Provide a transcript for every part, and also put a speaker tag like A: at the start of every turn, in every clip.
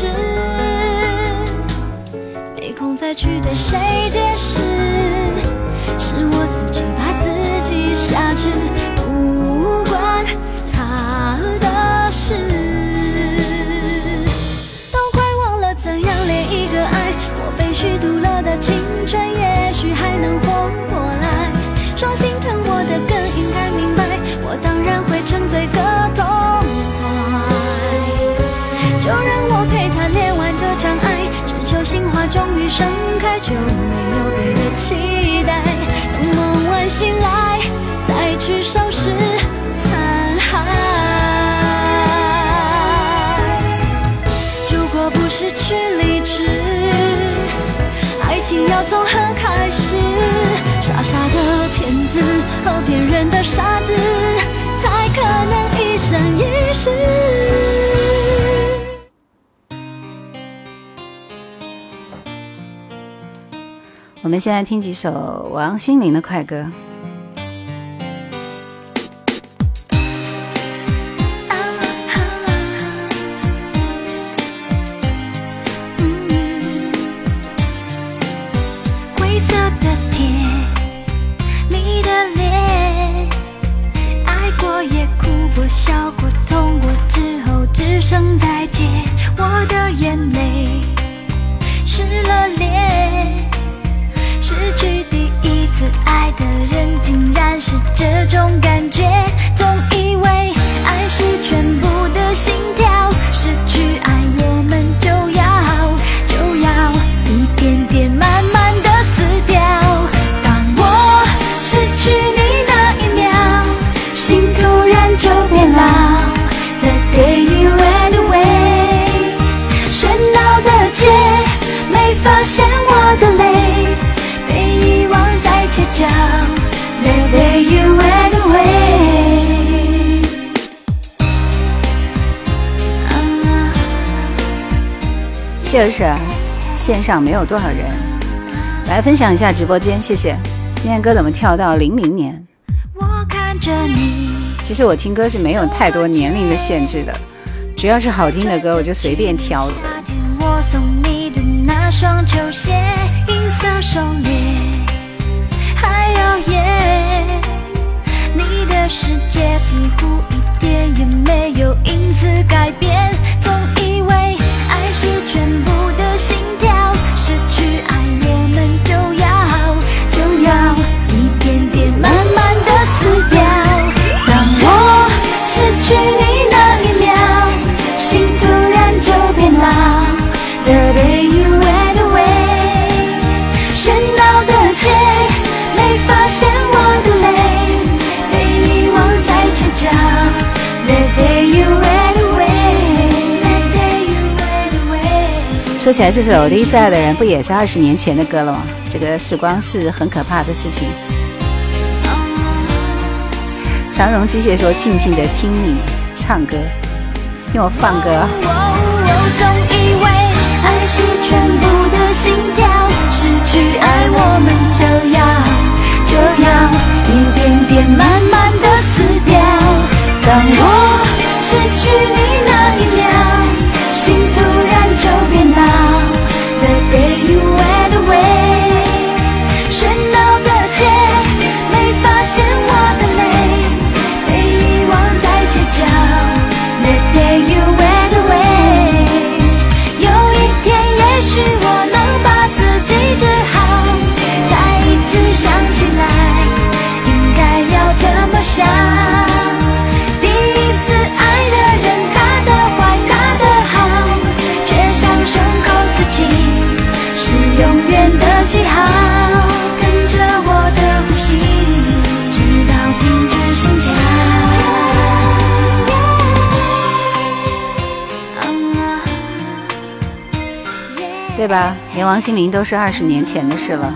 A: 是，没空再去对谁解释。就没有别的期待，等梦完醒来，再去收拾残骸。如果不失去理智，爱情要从何开始？傻傻的骗子和骗人的傻子，才可能一生一世。
B: 我们先来听几首王心凌的快歌。上没有多少人。来分享一下直播间，谢谢。今天歌怎么跳到零零年？其实我听歌是没有太多年龄的限制的，只要是好听的歌，我就随便挑的。
A: 我送你的那双球鞋，银色手链，还有夜，你的世界似乎一点也没有因此改变，总以为爱是全部的心跳。去爱，我们就要就要一点点慢慢的死掉。当我失去你那一秒，心突然就变老。
B: 说起来，这首《第一次爱的人》不也是二十年前的歌了吗？这个时光是很可怕的事情。长荣机械说：“静静的听你唱歌，听我放歌。”
A: 是全部的心跳，失去爱我们就要
B: 连王心凌都是二十年前的事了，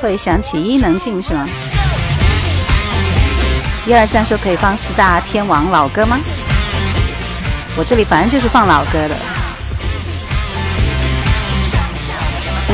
B: 会想起伊能静是吗？一二三，说可以放四大天王老歌吗？我这里反正就是放老歌的。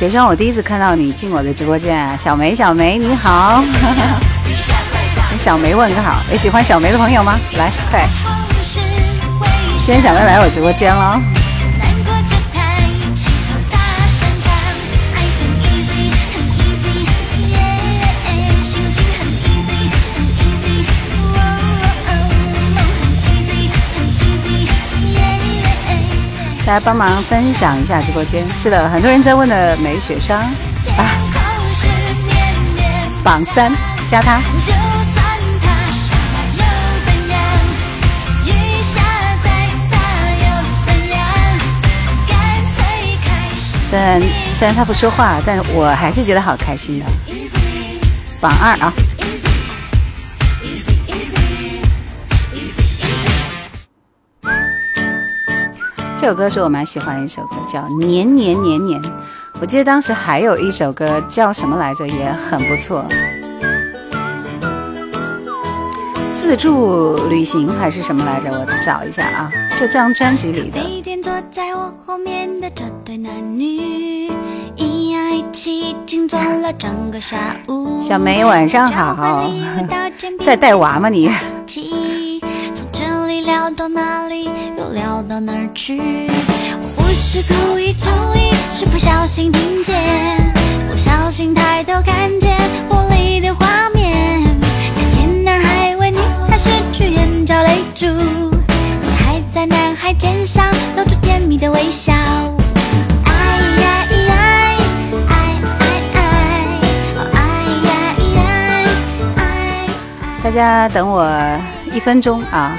A: 学生，我第一次看到你进我的直播间，小梅，小梅你好，跟 小梅问个好，有喜欢小梅的朋友吗？来，快，今天小梅来我直播间了。来帮忙分享一下直播间，是的，很多人在问的梅雪霜啊，榜三加他，虽然虽然他不说话，但是我还是觉得好开心的，榜二啊。这首歌是我蛮喜欢的一首歌，叫《年年年年》。我记得当时还有一首歌叫什么来着，也很不错。自助旅行还是什么来着？我找一下啊，这张专辑里的。小梅晚上好，在带娃吗你？哪儿去？我不是故意注意，是不小心听见，不小心抬头看见玻璃的画面，看见男孩为女孩拭去眼角泪珠，你还在男孩肩上露出甜蜜的微笑。哎呀，哎哎哎，哎呀，哎哎。大家等我一分钟啊。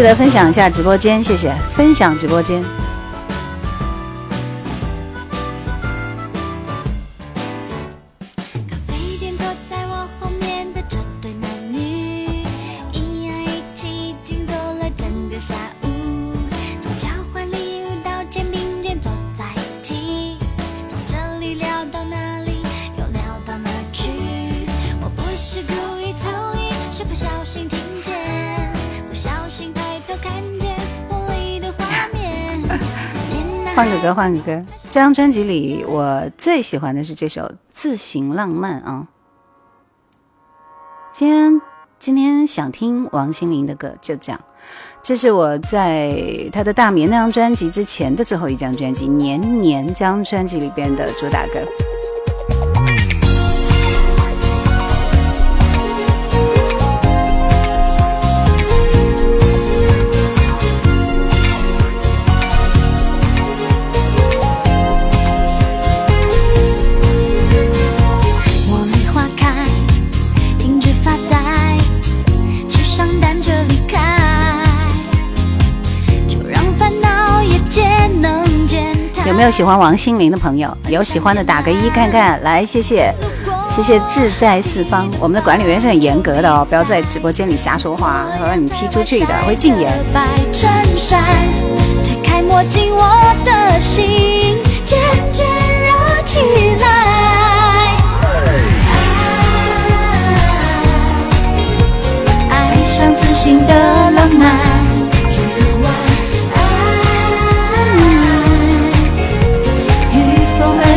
A: 记得分享一下直播间，谢谢！分享直播间。歌换个歌，这张专辑里我最喜欢的是这首《自行浪漫》啊。今天今天想听王心凌的歌，就这样。这是我在她的《大眠》那张专辑之前的最后一张专辑《年年》这张专辑里边的主打歌。没有喜欢王心凌的朋友，有喜欢的打个一看看。来，谢谢，谢谢志在四方。我们的管理员是很严格的哦，不要在直播间里瞎说话，会把你踢出去的会禁言。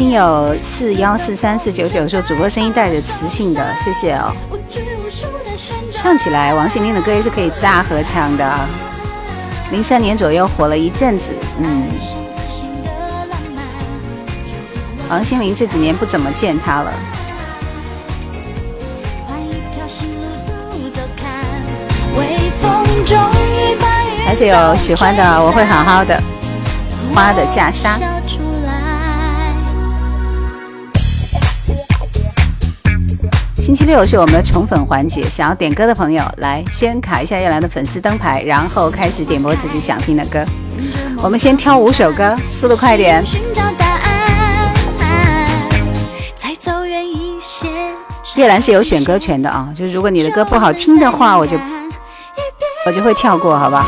A: 听
C: 友四幺四三四九九说主播声音带着磁性的，谢谢哦。唱起来，王心凌的歌也是可以大合唱的。零三年左右火了一阵子，嗯。王心凌这几年不怎么见她了。而且有喜欢的，我会好好的。花的嫁纱。星期六是我们的宠粉环节，想要点歌的朋友来先卡一下叶兰的粉丝灯牌，然后开始点播自己想听的歌。我们先挑五首歌，速度快点。叶兰是有选歌权的啊，就是如果你的歌不好听的话，我就我就会跳过，好吧？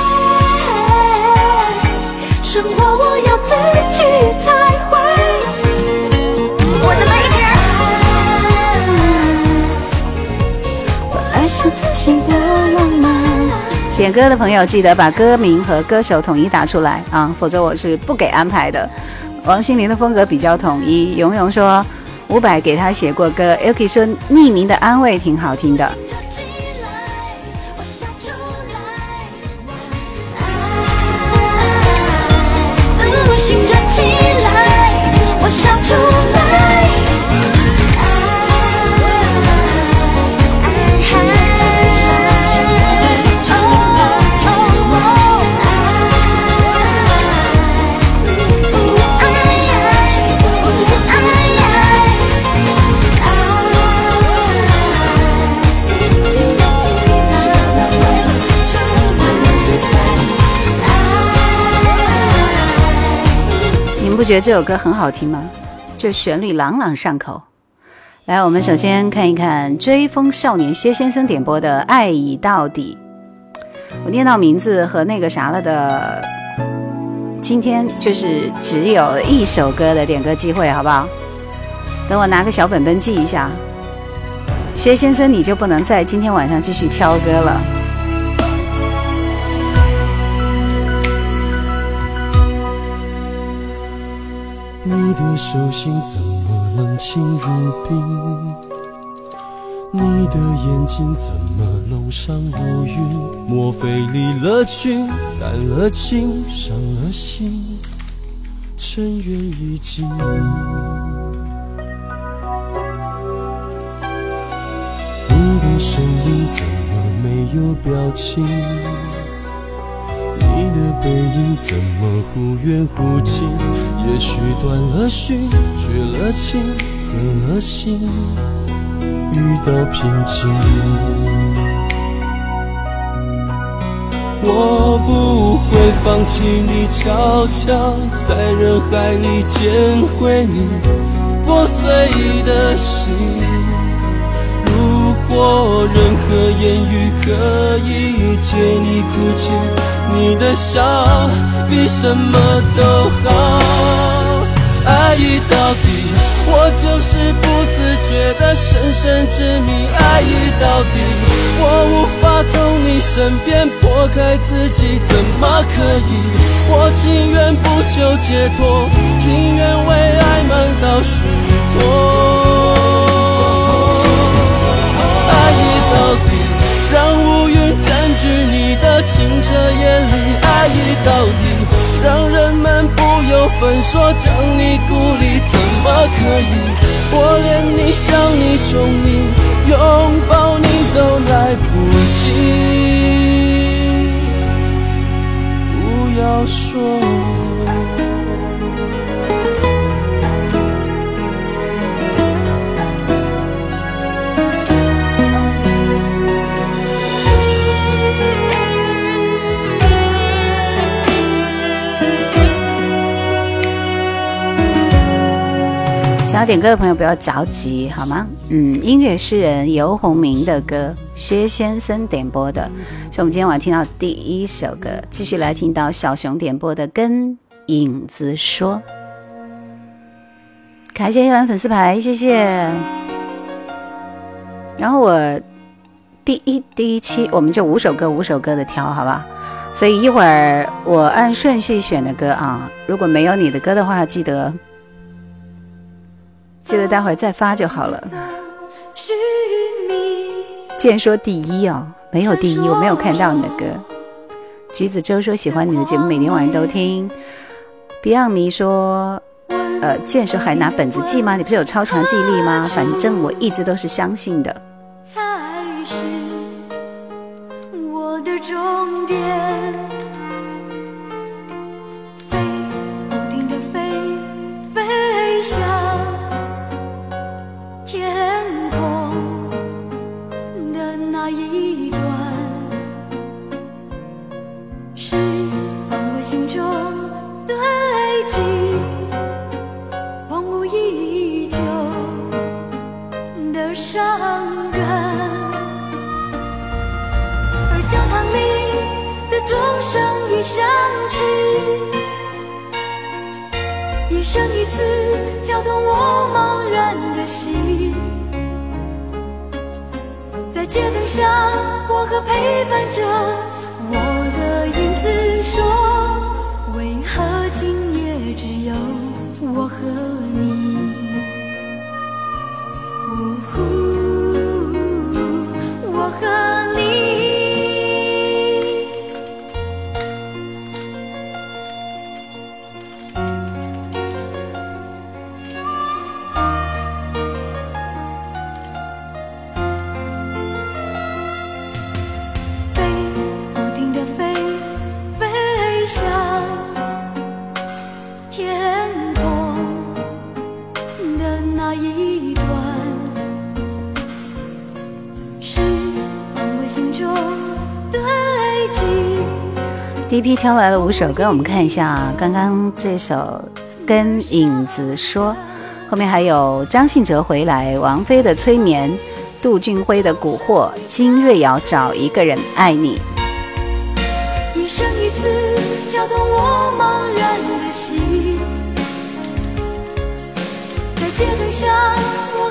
B: 生活的
C: 浪漫。点歌的朋友记得把歌名和歌手统一打出来啊，否则我是不给安排的。王心凌的风格比较统一。勇勇说伍佰给他写过歌 e l k 说匿名的安慰挺好听的。觉得这首歌很好听吗？这旋律朗朗上口。来，我们首先看一看追风少年薛先生点播的《爱已到底》。我念到名字和那个啥了的，今天就是只有一首歌的点歌机会，好不好？等我拿个小本本记一下。薛先生，你就不能再今天晚上继续挑歌了。
D: 你的手心怎么冷清如冰？你的眼睛怎么弄伤乌云？莫非离了群，淡了情，伤了心，尘缘已尽？你的声音怎么没有表情？的背影怎么忽远忽近？也许断了讯，绝了情，狠了心，遇到平静。我不会放弃，你悄悄在人海里捡回你破碎的心。我任何言语可以解你哭泣，你的笑比什么都好。爱一到底，我就是不自觉的深深执迷。爱一到底，我无法从你身边拨开自己，怎么可以？我情愿不求解脱，情愿为爱忙到虚脱。让乌云占据你的清澈眼里，爱意到底，让人们不由分说将你孤立，怎么可以？我连你想你宠你拥抱你都来不及。
C: 点歌的朋友不要着急，好吗？嗯，音乐诗人游鸿明的歌，薛先生点播的，所以我们今天晚上听到第一首歌。继续来听到小熊点播的《跟影子说》，感谢叶兰粉丝牌，谢谢。然后我第一第一期我们就五首歌，五首歌的挑，好吧？所以一会儿我按顺序选的歌啊，如果没有你的歌的话，记得。记得待会再发就好了。然说第一哦，没有第一，我没有看到你的歌。橘子洲说喜欢你的节目，每天晚上都听。Beyond 迷说，呃，剑说还拿本子记吗？你不是有超强记忆力吗？反正我一直都是相信的。挑来了五首歌，我们看一下刚刚这首《跟影子说》，后面还有张信哲回来、王菲的催眠、杜俊辉的蛊惑、金瑞瑶找一个人爱你。在街灯下，我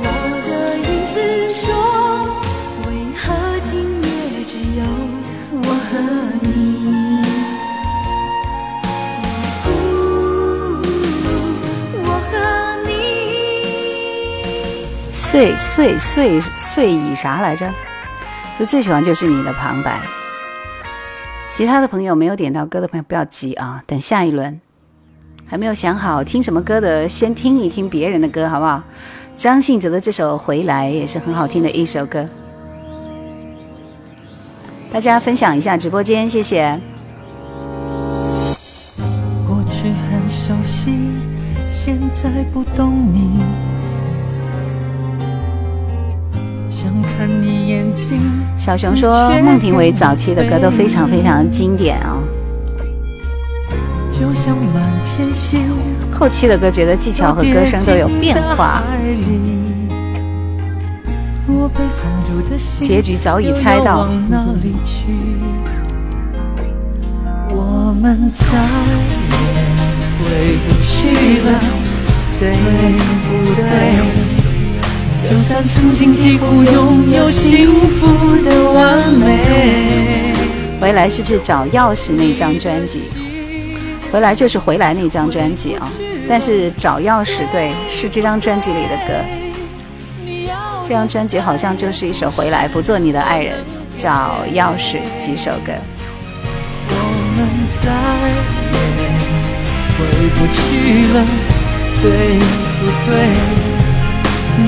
C: 我着的影子说。碎碎碎碎以啥来着？就最喜欢就是你的旁白。其他的朋友没有点到歌的朋友不要急啊，等下一轮。还没有想好听什么歌的，先听一听别人的歌好不好？张信哲的这首《回来》也是很好听的一首歌。大家分享一下直播间，谢谢。过去很熟悉，现在不懂你。想看你眼睛。小熊说，孟庭苇早期的歌都非常非常经典啊。后期的歌觉得技巧和歌声都有变化。结局早已猜到。我们再也回不去了，对不对？就算曾经几乎拥有幸福的完美。回来是不是找钥匙那张专辑？回来就是回来那张专辑啊！但是找钥匙对，是这张专辑里的歌。这张专辑好像就是一首《回来》，不做你的爱人，找钥匙几首歌。我们再也回不去了，对不对？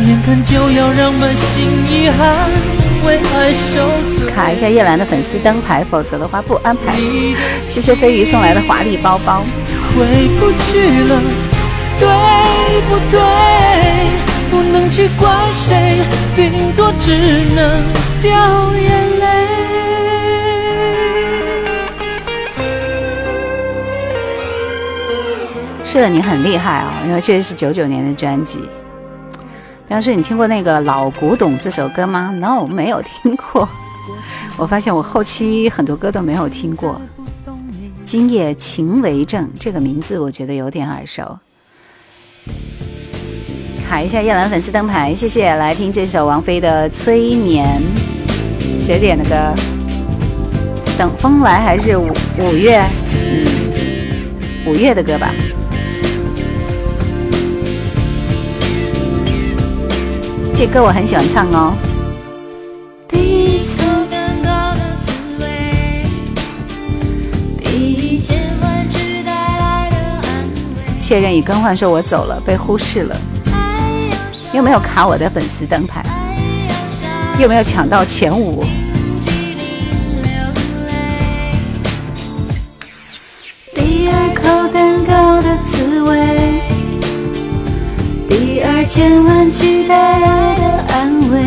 C: 眼看就要让满心遗憾为爱受罪。卡一下叶兰的粉丝灯牌，否则的话不安排。谢谢飞鱼送来的华丽包包。回不去了，对不对？不能去怪谁，顶多只能掉眼泪。是的，你很厉害啊、因为确实是九九年的专辑。杨氏，你听过那个老古董这首歌吗？No，没有听过。我发现我后期很多歌都没有听过。今夜情为证这个名字，我觉得有点耳熟。卡一下叶兰粉丝灯牌，谢谢。来听这首王菲的《催眠》，谁点的歌？等风来还是五五月？嗯，五月的歌吧。这歌我很喜欢唱哦。确认已更换，说我走了，被忽视了。又没有卡我的粉丝灯牌？又没有抢到前五？
A: 千万期待的安慰。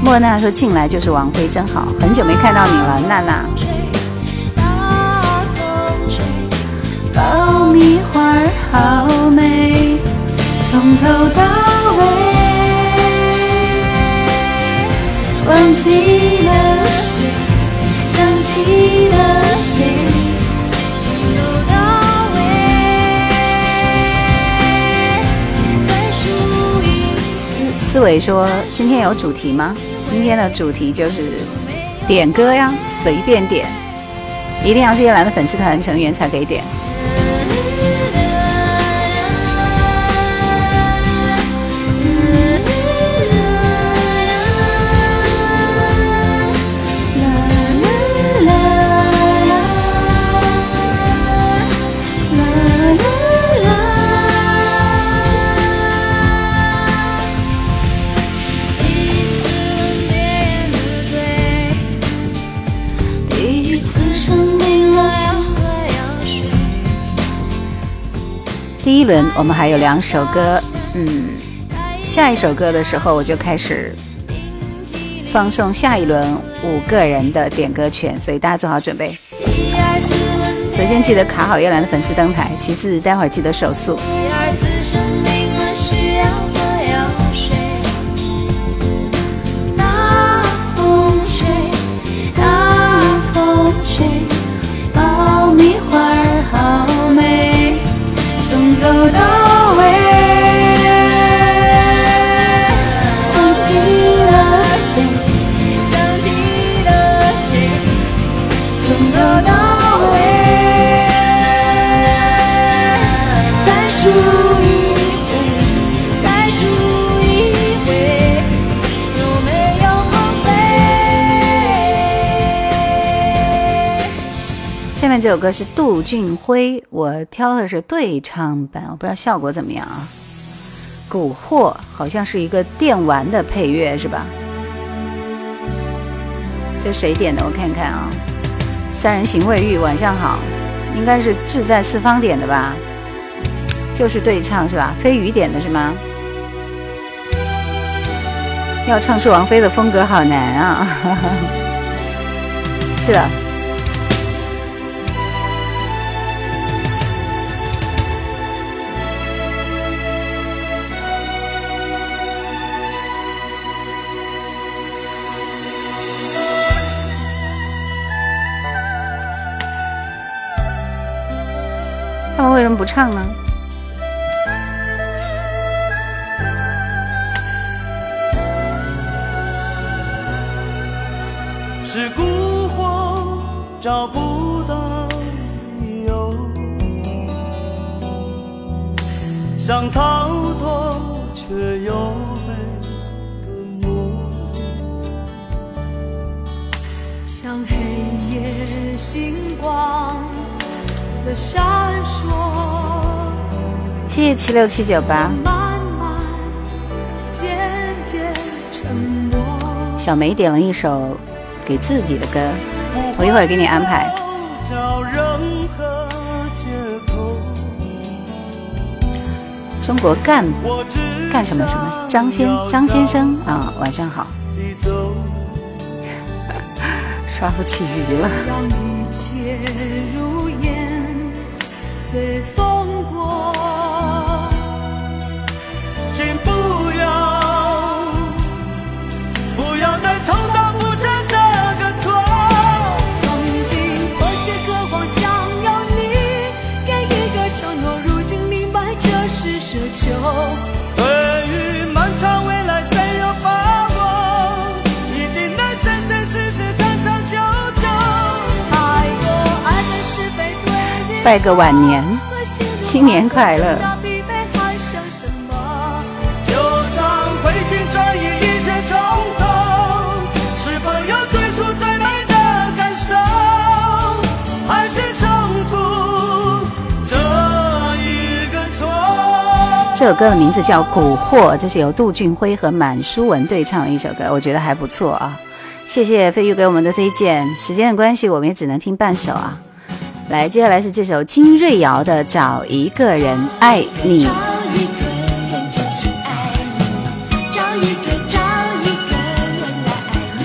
C: 莫娜说：“进来就是王辉，真好，很久没看到你了，娜娜。”
A: 爆米花好美，从头到尾，忘记了谁，想起了谁。
C: 思伟说：“今天有主题吗？今天的主题就是点歌呀，随便点，一定要是叶兰的粉丝团成员才可以点。”轮我们还有两首歌，嗯，下一首歌的时候我就开始放送下一轮五个人的点歌权，所以大家做好准备。首先记得卡好月兰的粉丝灯牌，其次待会儿记得手速。走到。这首歌是杜俊辉，我挑的是对唱版，我不知道效果怎么样啊。蛊惑好像是一个电玩的配乐是吧？这谁点的？我看看啊。三人行未遇晚上好，应该是志在四方点的吧？就是对唱是吧？飞鱼点的是吗？要唱出王菲的风格好难啊！是的。他们为什么不唱呢？是孤惑找不到理由，想逃脱却又被的梦，像黑夜星光。闪烁。谢谢七六七九八，小梅点了一首给自己的歌，我一会儿给你安排。中国干干什么什么张先张先生啊，晚上好。刷不起鱼了。随风。拜个晚年，新年快乐！
D: 这
C: 首歌的名字叫《蛊惑》，这是由杜俊辉和满舒文对唱的一首歌，我觉得还不错啊。谢谢飞鱼给我们的推荐，时间的关系，我们也只能听半首啊。来，接下来是这首金瑞瑶的《找一个人爱你》，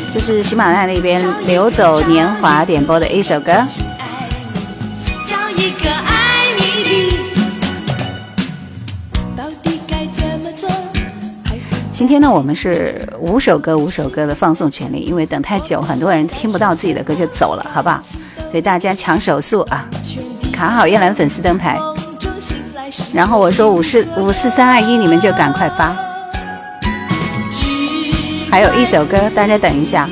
C: 这是喜马拉雅那边流走年华点播的一首歌。今天呢，我们是五首歌，五首歌的放送权利，因为等太久，很多人听不到自己的歌就走了，好不好？给大家抢手速啊，卡好叶兰粉丝灯牌，然后我说五四五四三二一，你们就赶快发。还有一首歌，大家等一下。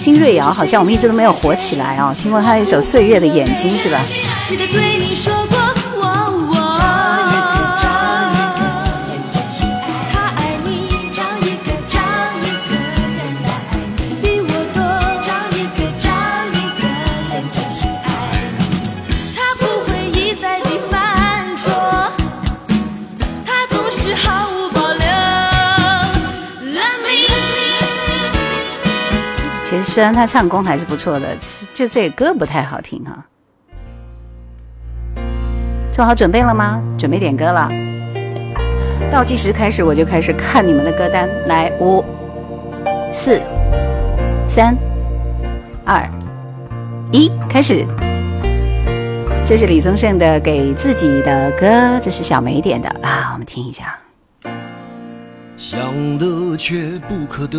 C: 金瑞瑶好像我们一直都没有火起来哦，听过她一首《岁月的眼睛》是吧？记得对你说过虽然他唱功还是不错的，就这歌不太好听哈。做好准备了吗？准备点歌了，倒计时开始，我就开始看你们的歌单。来，五、四、三、二、一，开始。这是李宗盛的给自己的歌，这是小梅点的啊，我们听一下。
E: 想得却不可得。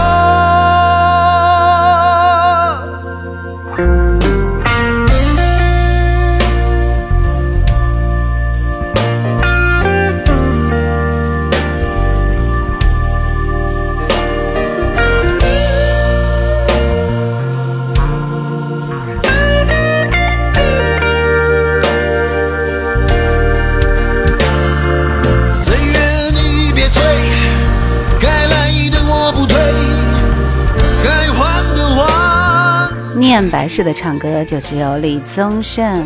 C: 白式的唱歌就只有李宗盛。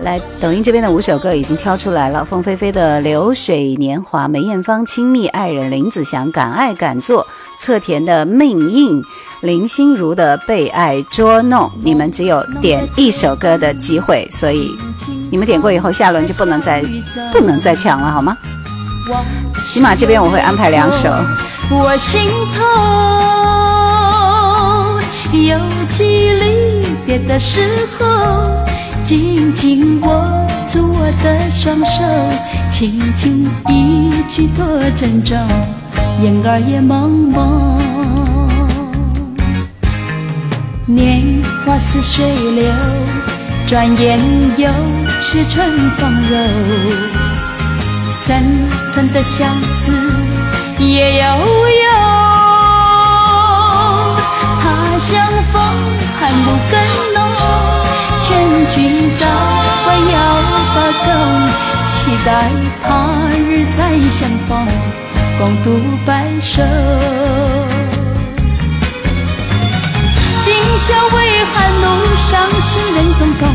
C: 来，抖音这边的五首歌已经挑出来了：凤飞飞的《流水年华》，梅艳芳《亲密爱人》，林子祥《敢爱敢做》，侧田的《命硬》，林心如的《被爱捉弄》。你们只有点一首歌的机会，所以你们点过以后，下轮就不能再不能再抢了，好吗？起码这边我会安排两首。
A: 我心痛。尤其离别的时候，紧紧握住我的双手，轻轻一句多珍重，眼儿也朦蒙。年华似水流，转眼又是春风柔，层层的相思也悠悠。相逢寒露更浓，劝君早晚要保重，期待他日再相逢，共度白首。今宵微寒路上心人匆匆，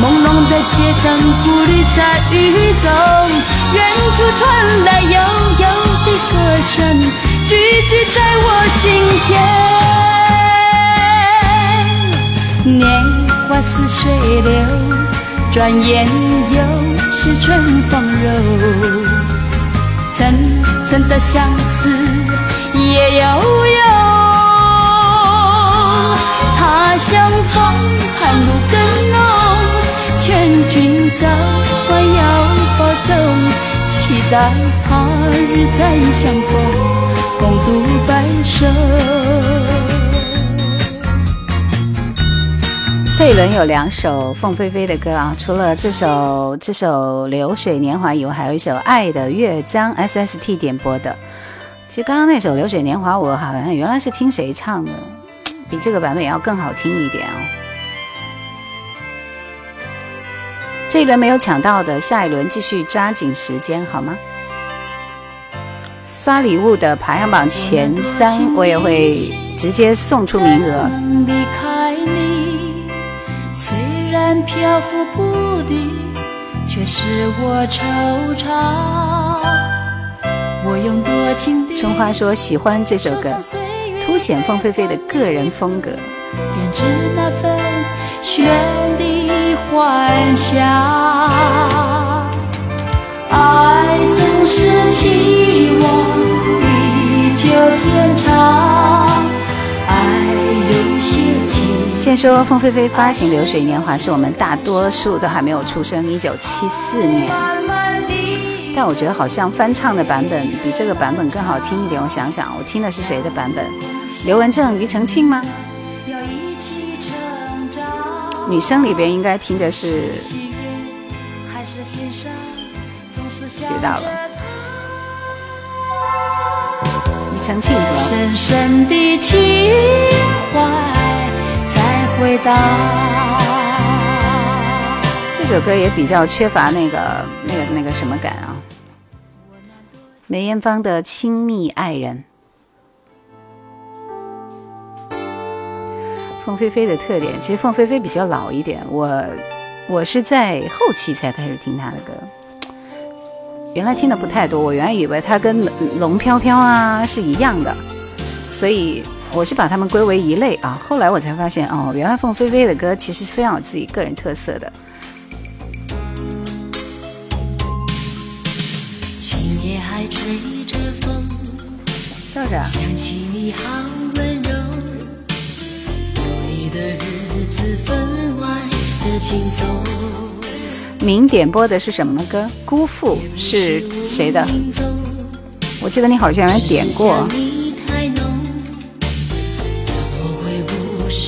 A: 朦胧的街灯，孤旅在雨中，远处传来悠悠的歌声，句句在我心田。年华似水流，转眼又是春风柔。层层的相思夜悠悠，他乡风寒露更浓，劝君早晚要保重，期待他日再相逢，共度白首。
C: 这一轮有两首凤飞飞的歌啊，除了这首这首《流水年华》以外，还有一首《爱的乐章》，SST 点播的。其实刚刚那首《流水年华》，我好像原来是听谁唱的，比这个版本要更好听一点哦。这一轮没有抢到的，下一轮继续抓紧时间，好吗？刷礼物的排行榜前三，我也会直接送出名额。
A: 虽然漂浮不定，却是我惆怅。我用多情的
C: 春花说喜欢这首歌，凸显凤飞飞的个人风格。
A: 编织那份绚丽幻想，爱总是期望，地久天长。
C: 先说，凤飞飞发行《流水年华》是我们大多数都还没有出生，一九七四年。但我觉得好像翻唱的版本比这个版本更好听一点。我想想，我听的是谁的版本？刘文正、庾澄庆吗？女生里边应该听的是，接到了，庾澄庆是
A: 深深的情怀。
C: 这首歌也比较缺乏那个那个那个什么感啊。梅艳芳的亲密爱人，凤飞飞的特点，其实凤飞飞比较老一点，我我是在后期才开始听她的歌，原来听的不太多，我原来以为她跟龙飘飘啊是一样的，所以。我是把他们归为一类啊，后来我才发现哦，原来凤飞飞的歌其实是非常有自己个人特色的。笑着。明点播的是什么歌？辜负是谁的？我记得你好像点过。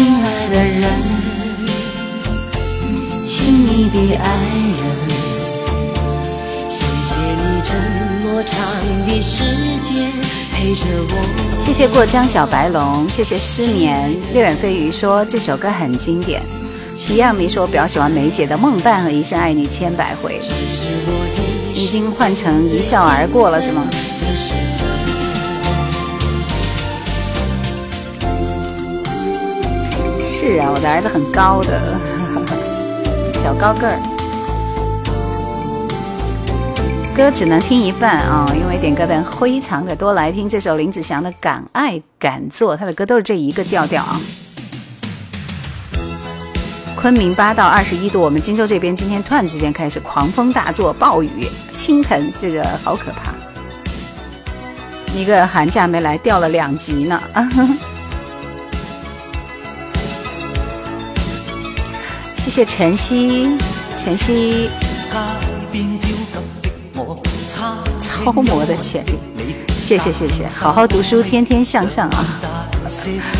A: 亲亲爱爱的的人，人，密谢谢你这么长的时间陪着我。
C: 谢谢过江小白龙，谢谢失眠，六眼飞鱼说这首歌很经典，一样你说比较喜欢梅姐的《梦伴》和《一生爱你千百回》，已经换成一笑而过了，是吗？是啊，我的儿子很高的，小高个儿。歌只能听一半啊，因为点歌的人非常的多。来听这首林子祥的《敢爱敢做》，他的歌都是这一个调调啊。昆明八到二十一度，我们荆州这边今天突然之间开始狂风大作、暴雨倾盆，这个好可怕！一个寒假没来掉了两级呢。谢谢晨曦，晨曦，超模的潜力，谢谢谢谢，好好读书，天天向上啊！谁？谁？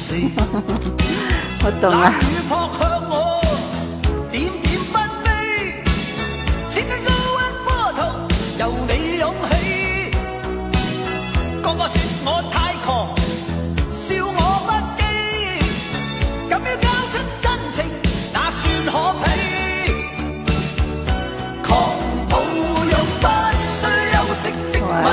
C: 我懂了。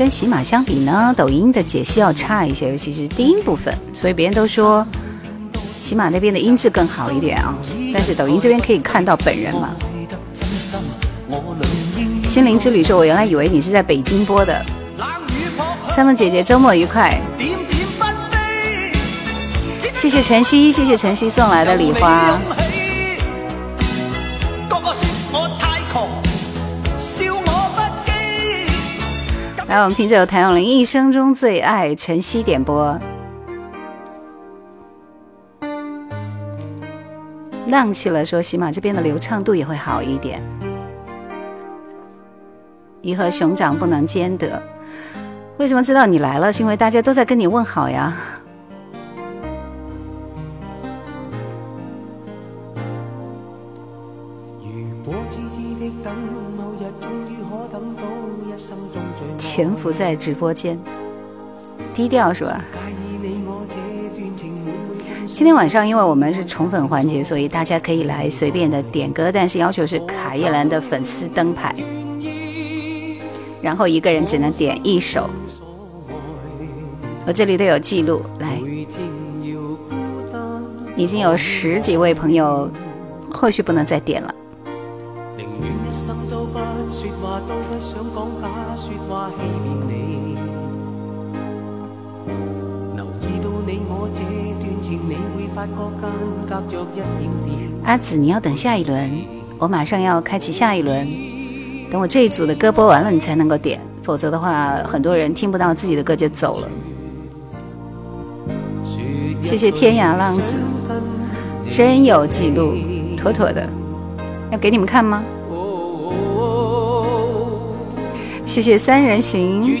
C: 跟喜马相比呢，抖音的解析要差一些，尤其是低音部分，所以别人都说喜马那边的音质更好一点啊。但是抖音这边可以看到本人嘛。心灵之旅说，我原来以为你是在北京播的。三梦姐姐周末愉快。谢谢晨曦，谢谢晨曦送来的礼花。来，我们听这首谭咏麟一生中最爱，晨曦点播。浪起了，说起码这边的流畅度也会好一点。鱼和熊掌不能兼得，为什么知道你来了？是因为大家都在跟你问好呀。潜伏在直播间，低调是吧？今天晚上，因为我们是宠粉环节，所以大家可以来随便的点歌，但是要求是卡叶兰的粉丝灯牌，然后一个人只能点一首。我这里都有记录，来，已经有十几位朋友，或许不能再点了。阿紫，你要等下一轮，我马上要开启下一轮，等我这一组的歌播完了，你才能够点，否则的话，很多人听不到自己的歌就走了。谢谢天涯浪子，真有记录，妥妥的，要给你们看吗？谢谢三人行。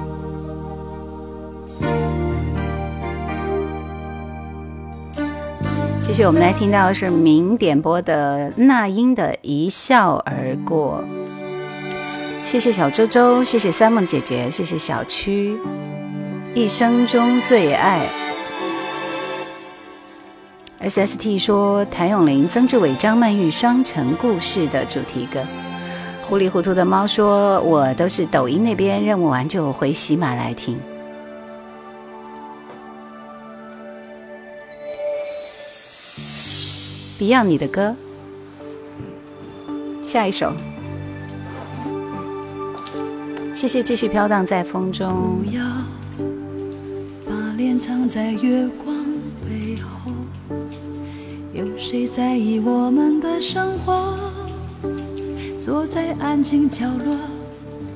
C: 继续，我们来听到是明点播的那英的《一笑而过》。谢谢小周周，谢谢三梦姐姐，谢谢小曲。一生中最爱。SST 说谭咏麟、曾志伟、张曼玉《双城故事》的主题歌。糊里糊涂的猫说：“我都是抖音那边任务完就回喜马来听。” Beyond 你的歌，下一首，谢谢。继续飘荡在风中。
A: 不要把脸藏在月光背后，有谁在意我们的生活？坐在安静角落，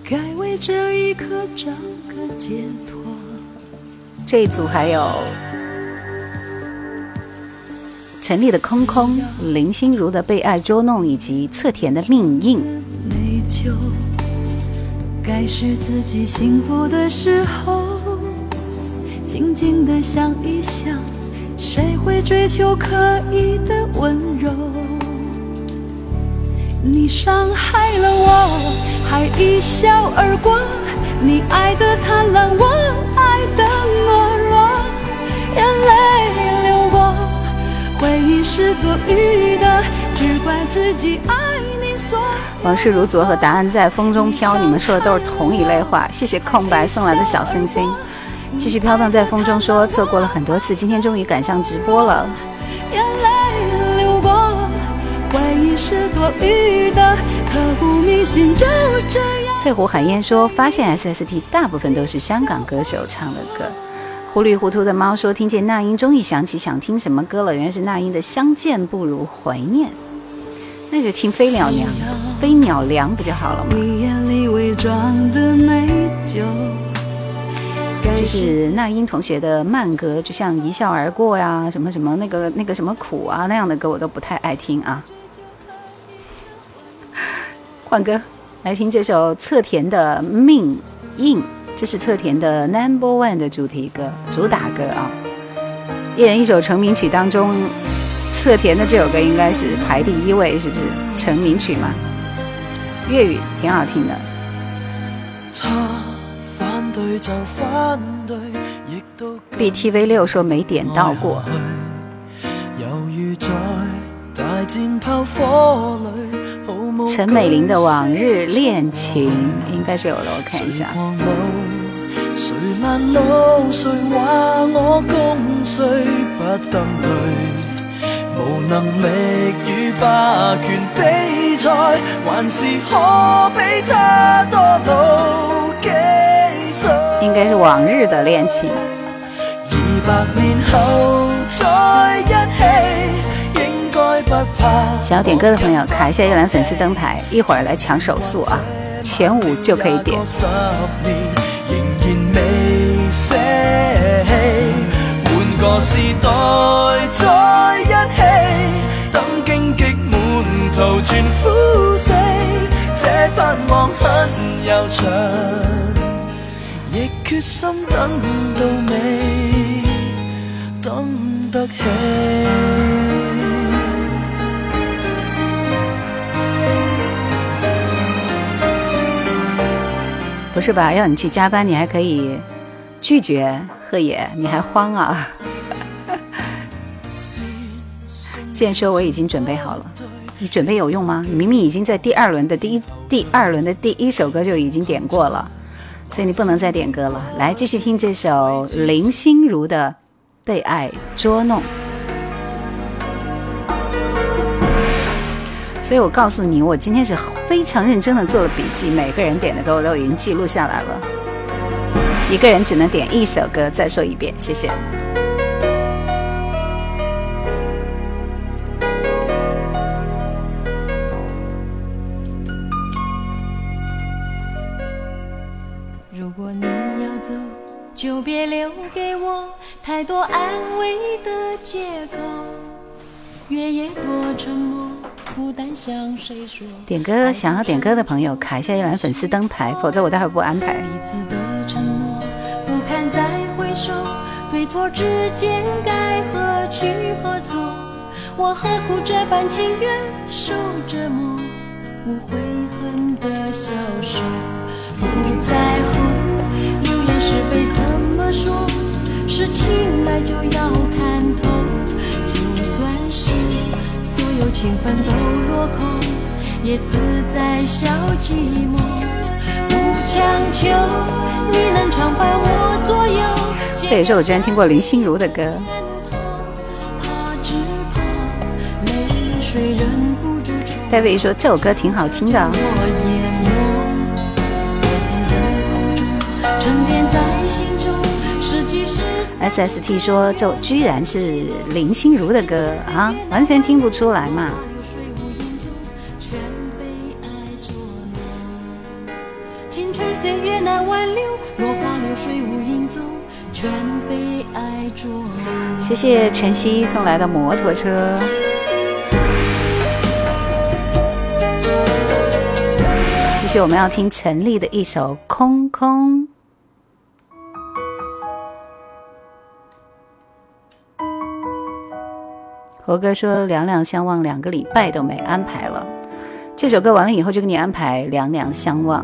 A: 该为这一刻找个解脱。
C: 这一组还有。陈粒的《空空》，林心如的《被爱捉弄》，以及侧田的《命硬》。
A: 该是自己幸福的时候，静静的想一想，谁会追求刻意的温柔？你伤害了我，还一笑而过。你爱的贪婪，我爱的懦弱，眼泪流过。回忆是多余的，只怪自己爱你所。
C: 往事如昨和答案在风中飘，你们说的都是同一类话。谢谢空白送来的小星星，继续飘荡在风中说错过了很多次，今天终于赶上直播了。
A: 眼泪流过，回忆是多余的，刻骨铭心就这样。
C: 翠湖海烟说发现 SST 大部分都是香港歌手唱的歌。糊里糊涂的猫说：“听见那英，终于想起想听什么歌了。原来是那英的《相见不如怀念》，那就听飞鸟凉》《飞鸟凉》不就好了
A: 嘛？
C: 就是那英同学的慢歌，就像《一笑而过》呀，什么什么那个那个什么苦啊那样的歌，我都不太爱听啊。换歌，来听这首侧田的《命硬》。这是侧田的 Number One 的主题歌、主打歌啊，一人一首成名曲当中，侧田的这首歌应该是排第一位，是不是成名曲嘛？粤语挺好听的。BTV 六说没点到
F: 过。
C: 陈美玲的往日恋情应该是有了，我看一下。
F: 谁拦路谁话我功谁不登对无能力与霸权比赛还是可比他多老几岁
C: 应该是往日的恋情
F: 二百年后再一起应该不怕
C: 想要点歌的朋友卡一下一栏粉丝灯牌一会儿来抢手速啊前五就可以
F: 点舍弃换个时代再一起等荆棘满途全枯死这盼望很悠长亦决心等到你等得起
C: 不是吧要你去加班你还可以拒绝贺野，你还慌啊？然说我已经准备好了，你准备有用吗？你明明已经在第二轮的第一、第二轮的第一首歌就已经点过了，所以你不能再点歌了。来，继续听这首林心如的《被爱捉弄》。所以我告诉你，我今天是非常认真的做了笔记，每个人点的歌我都已经记录下来了。一个人只能点一首歌，再说一遍，谢谢。
A: 如果你要走，就别留给我太多安慰的借口。月夜多沉默，孤单向谁说？
C: 点歌，想要点歌的朋友，卡一下一栏粉丝灯牌，否则我待会不安排。
A: 看，再回首，对错之间该何去何从？我何苦这般情愿受折磨，不悔恨的消瘦，不在乎流言是非怎么说，是情爱就要看透。就算是所有情分都落空，也自在笑寂寞。
C: 这也是我居然听过林心如的歌。说这首歌挺好听的。SST 说这居然是林心如的歌啊，完全听不出来嘛。谢谢晨曦送来的摩托车。继续，我们要听陈丽的一首《空空》。猴哥说：“两两相望，两个礼拜都没安排了。”这首歌完了以后，就给你安排《两两相望》。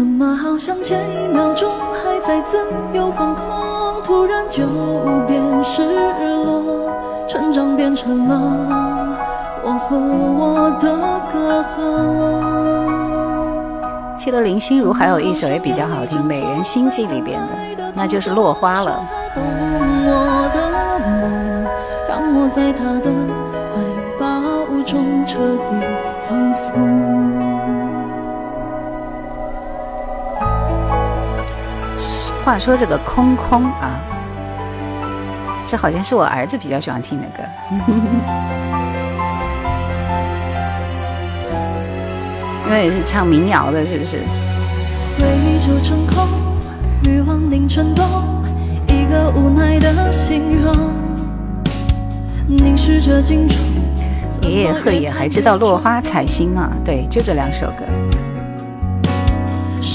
A: 怎么好像前一秒钟还在自由放空，突然就变失落，成长变成了我和我的隔阂。
C: 记得林心如还有一首也比较好听，《美人心计》里边的，那就是《落花》了。
A: 让我在他的怀抱中彻底放松。
C: 话说这个空空啊，这好像是我儿子比较喜欢听的歌，因为也是唱民谣的，是不是？爷爷贺野还知道《落花踩心》啊，对，就这两首歌。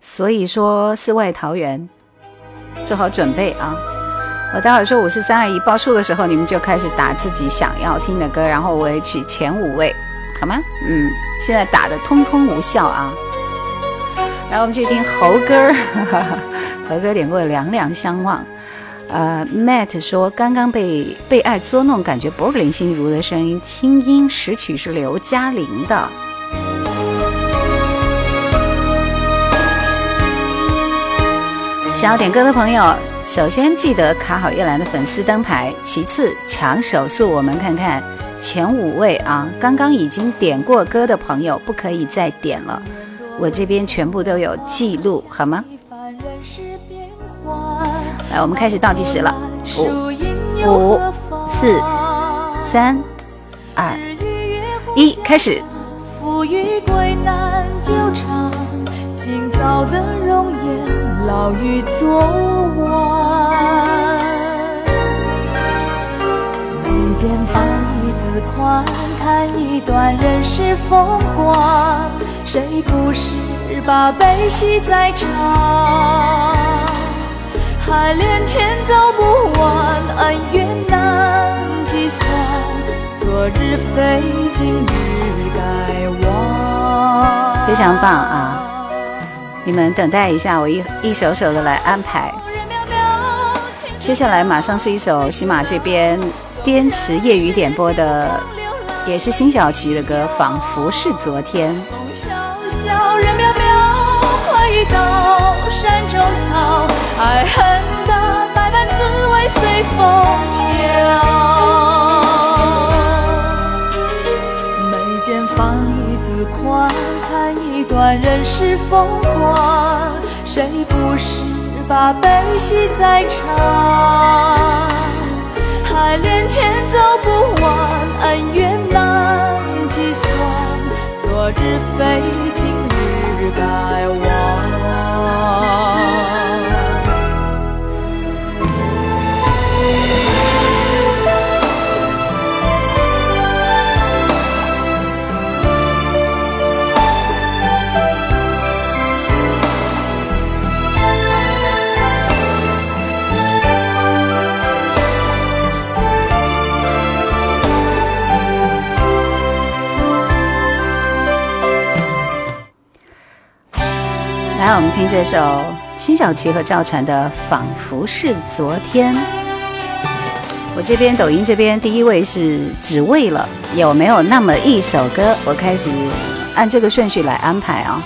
C: 所以说世外桃源，做好准备啊！我待会儿说五四三二一报数的时候，你们就开始打自己想要听的歌，然后我取前五位，好吗？嗯，现在打的通通无效啊！来，我们去听猴哥，猴哥点的，两两相望》。呃，Matt 说刚刚被被爱捉弄，感觉不是林心如的声音，听音识曲是刘嘉玲的。想要点歌的朋友，首先记得卡好叶兰的粉丝灯牌，其次抢手速。我们看看前五位啊，刚刚已经点过歌的朋友不可以再点了，我这边全部都有记录，好吗？来，我们开始倒计时了，五、五、四、三、二、一，开始。
A: 早的容颜老于昨晚眉间放一字宽看一段人世风光谁不是把悲喜在尝海连天走不完恩怨难计算昨日非今日该忘
C: 非常棒啊你们等待一下，我一一首首的来安排。接下来马上是一首喜马这边滇池业余点播的，也是辛晓琪的歌，《仿佛是昨天》。
A: 乱人世风光，谁不是把悲喜在尝？海连天走不完，恩怨难计算，昨日非今日该忘。
C: 这首辛晓琪和赵传的《仿佛是昨天》，我这边抖音这边第一位是《只为了》，有没有那么一首歌？我开始按这个顺序来安排啊。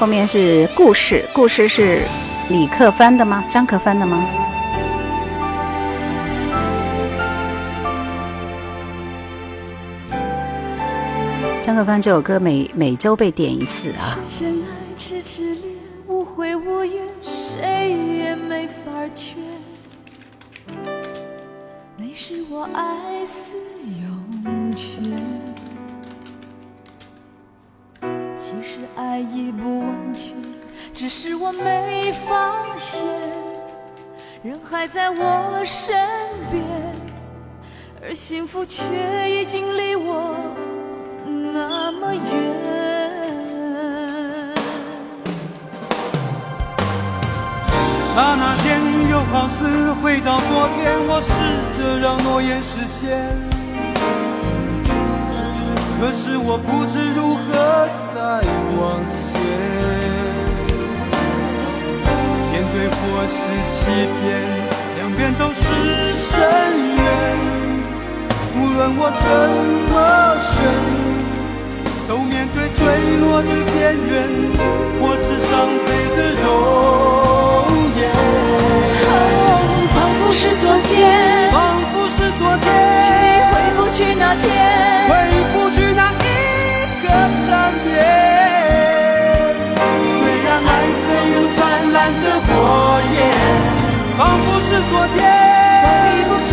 C: 后面是《故事》，故事是李克帆的吗？张克帆的吗？张克帆这首歌每每周被点一次啊。
A: 无悔无怨，谁也没法劝。你是我爱似永泉。其实爱已不完全，只是我没发现。人还在我身边，而幸福却已经离我那么远。
F: 刹那间，又好似回到昨天。我试着让诺言实现，可是我不知如何再往前。面对或是欺骗，两边都是深渊。无论我怎么选。都面对坠落的边缘，或是伤悲的容颜。
A: 仿佛是昨天，
F: 仿佛是昨天，
A: 已回不去那天，
F: 回不去那一个缠绵。虽然爱曾如灿烂的火焰，仿佛是昨天，
A: 回不去。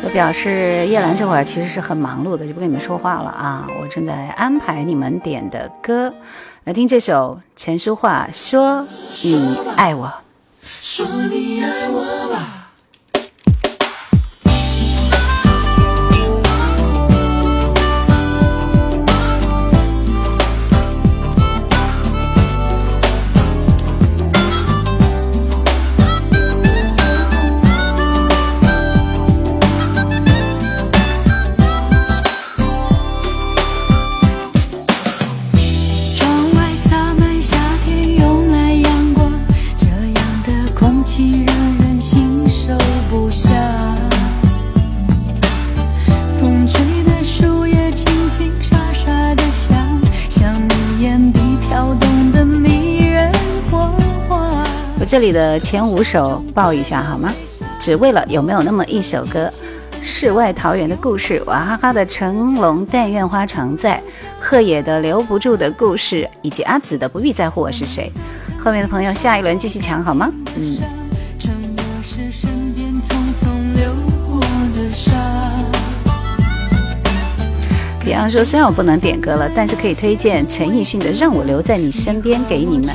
F: 我
C: 表示叶兰这会儿其实是很忙碌的，就不跟你们说话了啊！我正在安排你们点的歌，来听这首陈淑桦说你爱我。
G: 这
C: 里的前五首报一下好吗？只为了有没有那么一首歌？世外桃源的故事，娃哈哈的成龙，但愿花常在，贺野的留不住的故事，以及阿紫的不必在乎我是谁。后面的朋友下一轮继续抢好吗？嗯。比方说，虽然我不能点歌了，但是可以推荐陈奕迅的《让我留在你身边》给你们。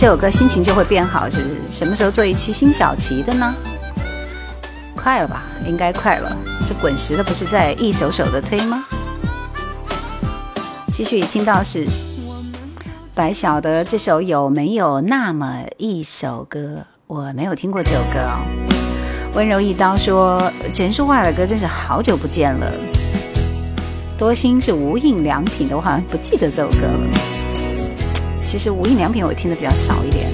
C: 这首歌
G: 心
C: 情就会变好，是不是？什么时候做一期辛晓琪的呢？快了吧，应该快了。这滚石的不是在一首首的推吗？继续听到是白晓的这首有没有那么一首歌？我没有听过这首歌。温柔一刀说陈淑桦的歌真是好久不见了。多心是无印良品的，我好像不记得这首歌了。其实无印良品我听的比较少一点。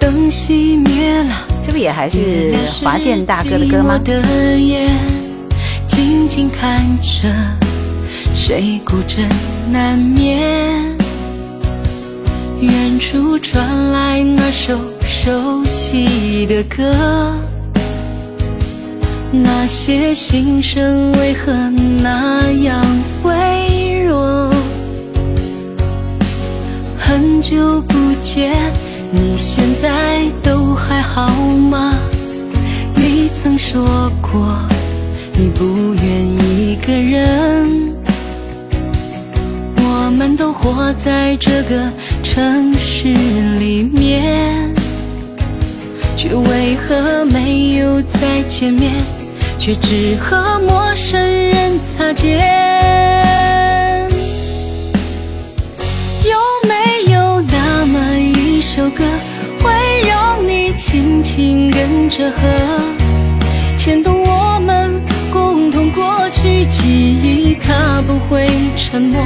A: 灯熄灭了，
C: 这不也还是华健大哥的歌吗？
A: 的眼静静看着谁孤枕难眠，远处传来那首熟悉的歌。那些心声为何那样微弱？很久不见，你现在都还好吗？你曾说过，你不愿一个人。我们都活在这个城市里面，却为何没有再见面？却只和陌生人擦肩。首歌会让你轻轻跟着和牵动我们共同过去记忆，它不会沉默。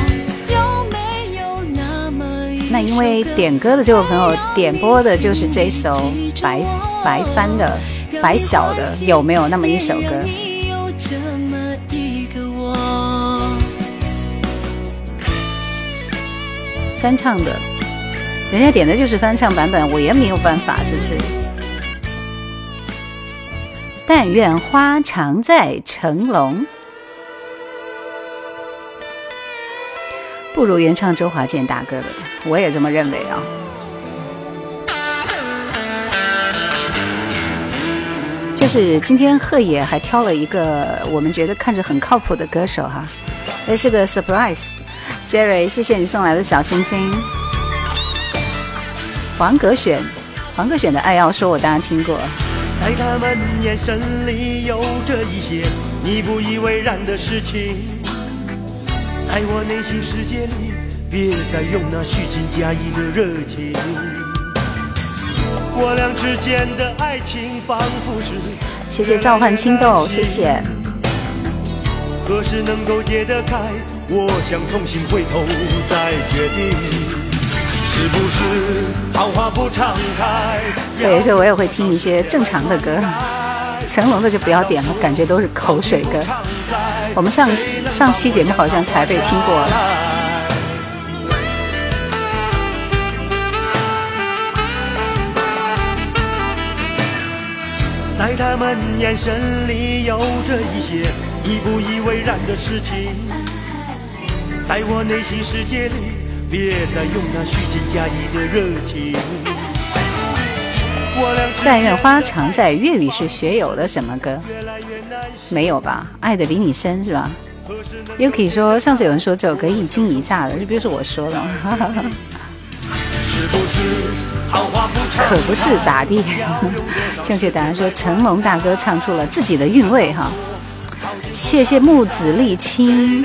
A: 有没有那么？
C: 那因为点歌的这位朋友，点播的就是这首《白白帆》的《白小》的。有没有那么一首歌？干唱的。人家点的就是翻唱版本，我也没有办法，是不是？但愿花常在，成龙不如原唱周华健大哥的，我也这么认为啊。就是今天贺野还挑了一个我们觉得看着很靠谱的歌手哈，也是个 surprise，Jerry，谢谢你送来的小心心。黄格选，黄格选的爱要说，我当然听过。
F: 在他们眼神里有着一些你不以为然的事情，在我内心世界里，别再用那虚情假意的热情。我俩之间的爱情仿佛是，
C: 谢谢召唤青豆，谢谢。
F: 何时能够解得开？我想重新回头再决定，是不是？桃花不常开。
C: 对，说我也会听一些正常的歌，成龙的就不要点了，感觉都是口水歌。我们上上期节目好像才被听过。
F: 在他们眼神里有着一些以不以为然的神情，在我内心世界里。
C: 但愿花常在，粤语是学友的什么歌？没有吧？爱的比你深是吧？Yuki 说，上次有人说这首歌一惊一乍的，就比如说我说了，
F: 是不是？
C: 可不是咋地？正确答案说成龙大哥唱出了自己的韵味哈。谢谢木子沥青。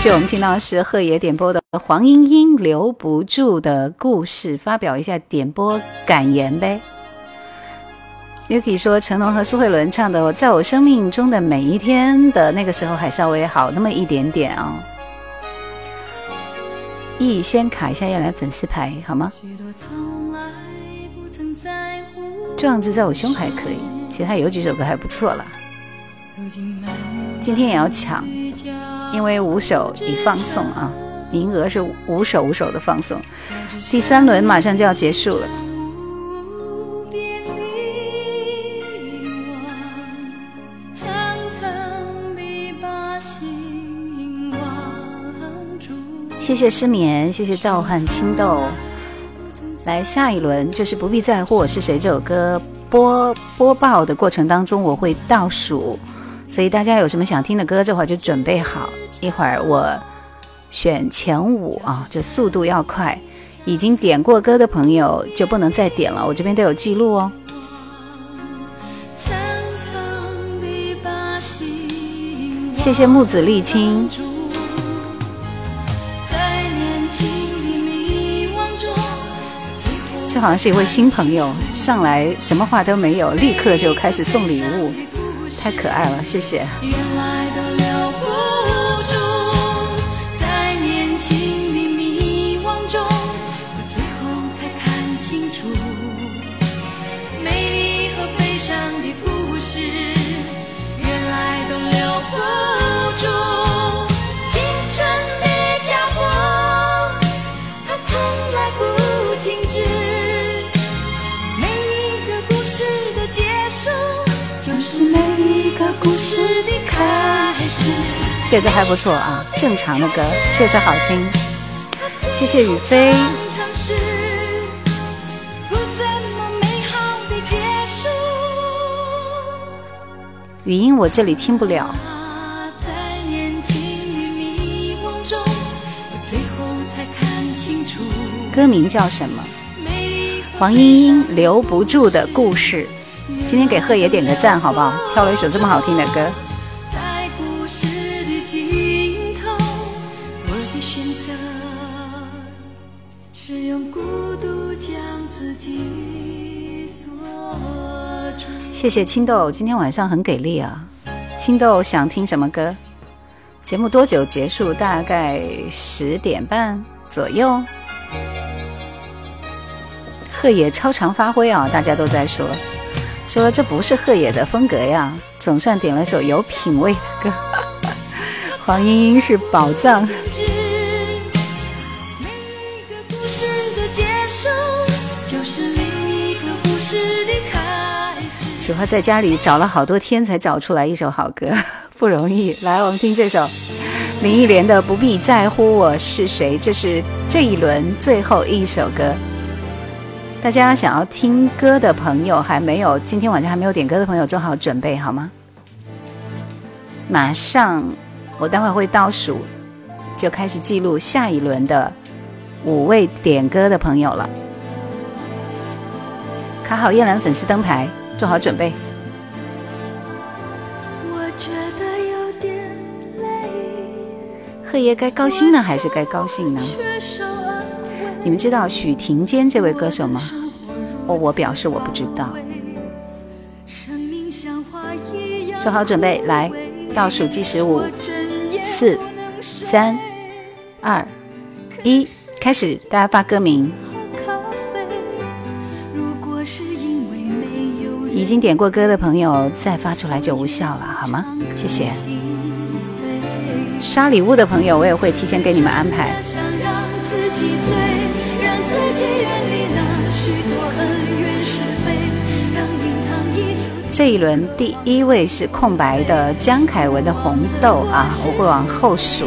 C: 是
F: 我
C: 们听到是贺爷点播的《黄莺莺留不住的故事》，发表一下点播感言呗。Yuki 说成龙和苏慧伦唱的《我在我生命中的每一天》的那个时候还稍微好那么一点点啊。E 先卡一下叶兰粉丝牌好吗？壮志在我胸还可以，
A: 其他有几首歌还不错了。今天也要抢。因为五首已放送啊，名额是五首五首的放送，第三轮马上就要结束了。谢谢失眠，谢谢召唤青豆，来下一轮就是不必在乎我是谁这首歌播播报的过程当中，我会倒数。所以大家有什么想听的歌，这会儿就准备好，一会儿我选前五啊，这速度要快。已经点过歌的朋友就不能再点了，我这边都有记录哦。谢谢木子沥青。这好像是一位新朋友，上来什么话都没有，立刻就开始送礼物。太可爱了，谢谢。这歌还不错啊，正常的歌确实好听。谢谢雨飞。语音我这里听不了。歌名叫什么？黄莺莺留不住的故事。今天给贺爷点个赞好不好？挑了一首这么好听的歌。谢谢青豆，今天晚上很给力啊！青豆想听什么歌？节目多久结束？大概十点半左右。贺野超常发挥啊！大家都在说。说这不是贺野的风格呀，总算点了首有品味的歌。黄莺莺是宝藏，喜欢在家里找了好多天才找出来一首好歌，不容易。来，我们听这首林忆莲的《不必在乎我是谁》，这是这一轮最后一首歌。大家想要听歌的朋友还没有，今天晚上还没有点歌的朋友做好准备好吗？马上，我待会儿会倒数，就开始记录下一轮的五位点歌的朋友了。卡好叶兰粉丝灯牌，做好准备。贺爷该高兴呢，还是该高兴呢？你们知道许廷坚这位歌手吗？哦，我表示我不知道。做好准备，来倒数计时：五、四、三、二、一，开始！大家发歌名。已经点过歌的朋友再发出来就无效了，好吗？谢谢。刷礼物的朋友，我也会提前给你们安排。这一轮第一位是空白的，江凯文的红豆啊，我会往后数。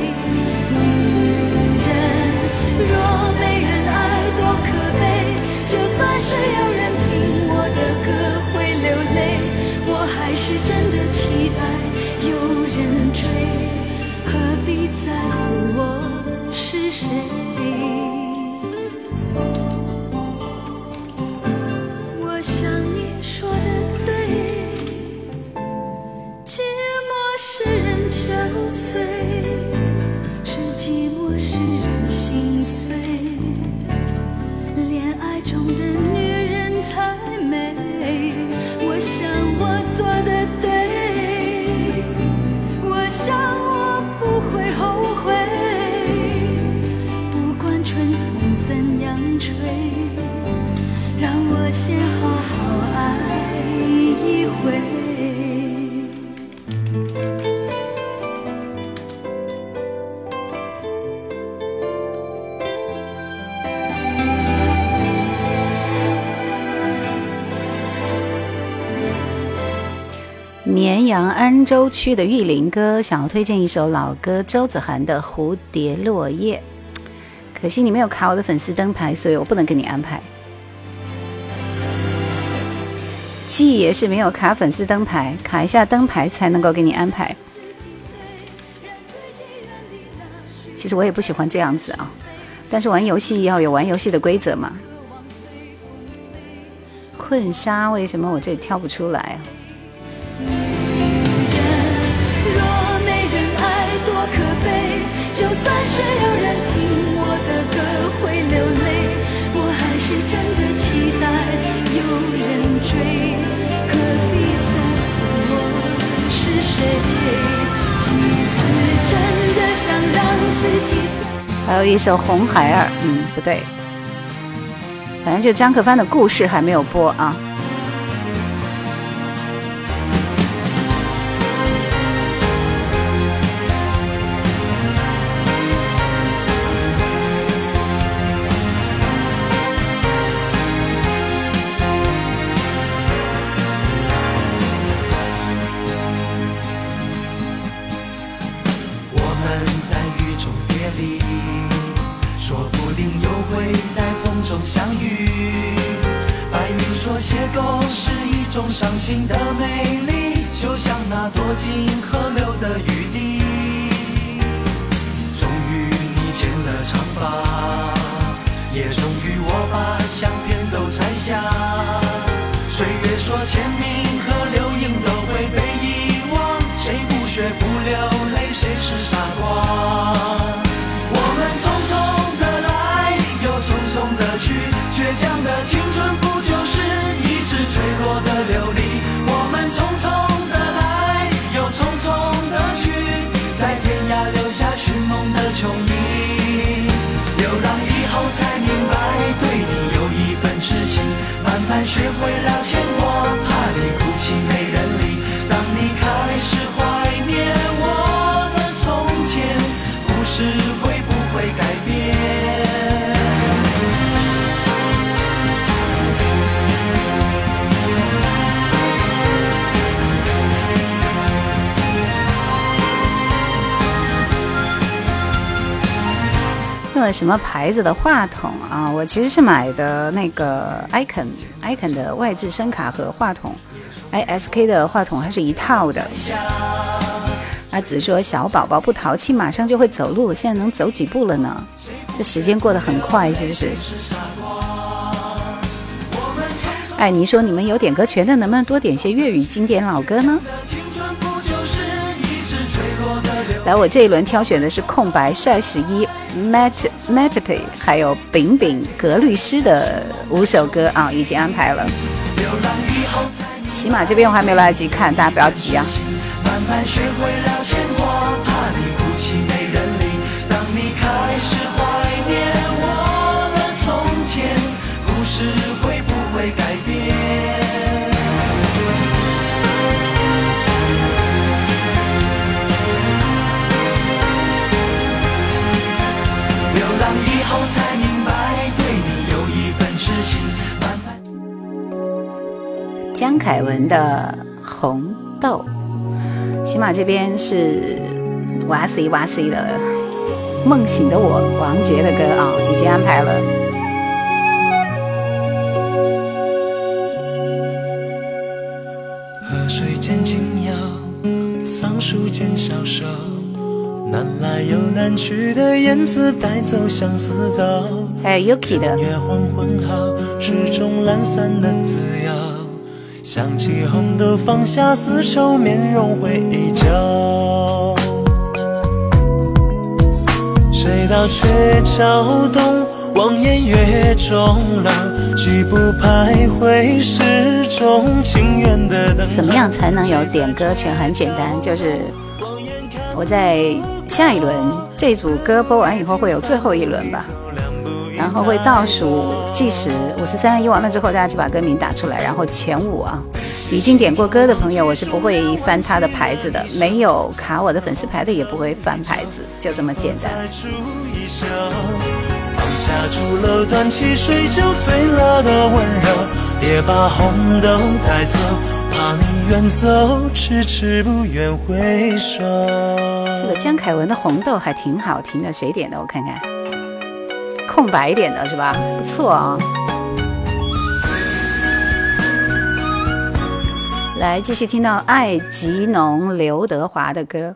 F: 阳安州区的玉林哥想要推荐一首老歌，周子涵的《蝴蝶落叶》。可惜你没有卡我的粉丝灯牌，所以我不能给你安排。季也是没有卡粉丝灯牌，卡一下灯牌才能够给你安排。其实我也不喜欢这样子啊，但是玩游戏要有玩游戏的规则嘛。困沙为什么我这里跳不出来啊？还有一首《红孩儿》，嗯，不对，反正就张克帆的故事还没有播啊。的美丽，就像那多金河流的雨滴。终于你剪了长发，也终于我把相片都拆下。岁月说，前面。慢学会了牵挂怕你哭泣没人理当你开始怀念我们从前故事会不会改变
C: 用了
F: 什么牌子的话筒啊我其实是买的那个 icon 的外置声卡和话筒，哎，SK 的话筒还是一套的。阿紫说：“小宝宝不淘气，马上就会走路，现在能走几步了呢？这时间过得很快，是不是？”哎，你说你们有点歌权的，能不能多点些粤语经典老歌呢？来，我这一轮挑选的是空白帅十一、m a t m a t a p i 还有饼饼格律诗的五首歌啊，已经安排了。喜马这边我还没来得及看，大家不要急啊。江凯文的《红豆》，起码这边是哇塞哇塞的。梦醒的我，王杰的歌啊，已经安排了。
D: 河水渐轻摇，桑树间消瘦，南来又南去的燕子带走相思糕。
F: 还有 Yuki 的。
D: 月黄昏懒散的自由。想起红豆放下丝绸，面容会忆旧。谁道鹊桥东，望眼月中楼，举步徘徊始终情愿的等。
F: 怎么样才能有点歌权？很简单，就是我在下一轮这组歌播完以后，会有最后一轮吧，然后会倒数。计时五四三，一完了之后，大家就把歌名打出来，然后前五啊。已经点过歌的朋友，我是不会翻他的牌子的。没有卡我的粉丝牌的，也不会翻牌子，就这么简单。
C: 这个江凯文的《红豆》还挺好听的，谁点的？我看看。空白一点的是吧？不错啊，来继续听到《爱极浓》刘德华的歌。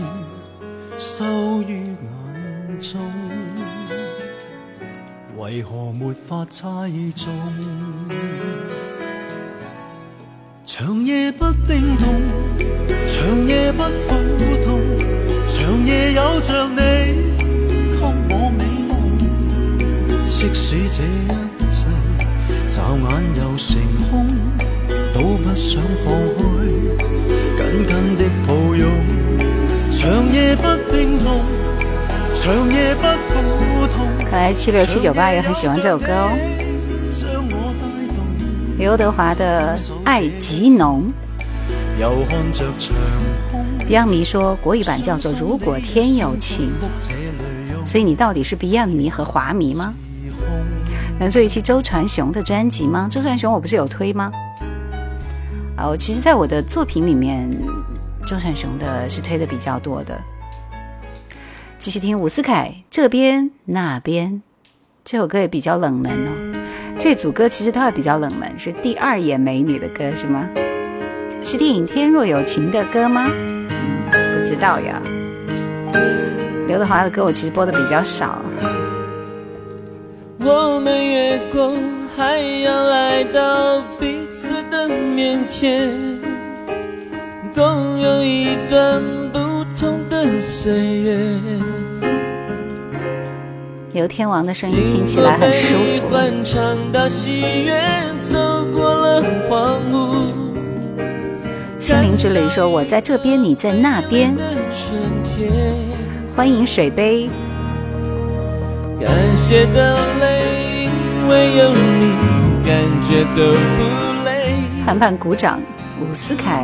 F: 收于眼中，为何没法猜中？长夜不冰冻，长夜不苦痛，长夜有着你，给我美梦。即使这一切，眨眼又成空，都不想放开，紧紧的抱拥。
C: 看来七六七九八也很喜欢这首歌哦。刘德华的《
F: 爱极浓》
C: ，Beyond 迷说国语版叫做《如果天有情》，所以你到底是 Beyond 迷和华迷吗？能做一期周传雄的专辑吗？周传雄我不是有推吗？哦，我其实在我的作品里面，周传雄的是推的比较多的。继续听伍思凯，这边那边，这首歌也比较冷门哦。这组歌其实都也比较冷门，是第二眼美女的歌是吗？是电影《天若有情》的歌吗？不知道呀。刘德华的歌我其实播的比较少。
D: 我们越过海洋来到彼此的面前，共有一段不同的岁月。
C: 刘天王的声音听起来很舒服。心灵之旅说：“我在这边，你在那
D: 边。”
C: 欢迎水杯。盘盘 鼓掌，伍思
D: 凯。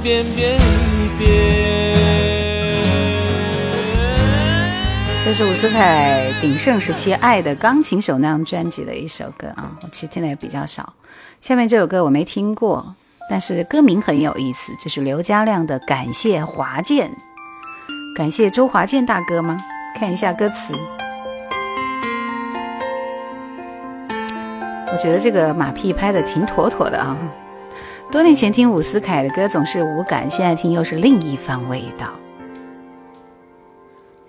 D: 一这是
C: 伍思凯鼎盛时期《爱的钢琴手》那样专辑的一首歌啊，我其实听的也比较少。下面这首歌我没听过，但是歌名很有意思，这是刘嘉亮的《感谢华健》，感谢周华健大哥吗？看一下歌词，我觉得这个马屁拍的挺妥妥的啊。多年前听伍思凯的歌总是无感，现在听又是另一番味道。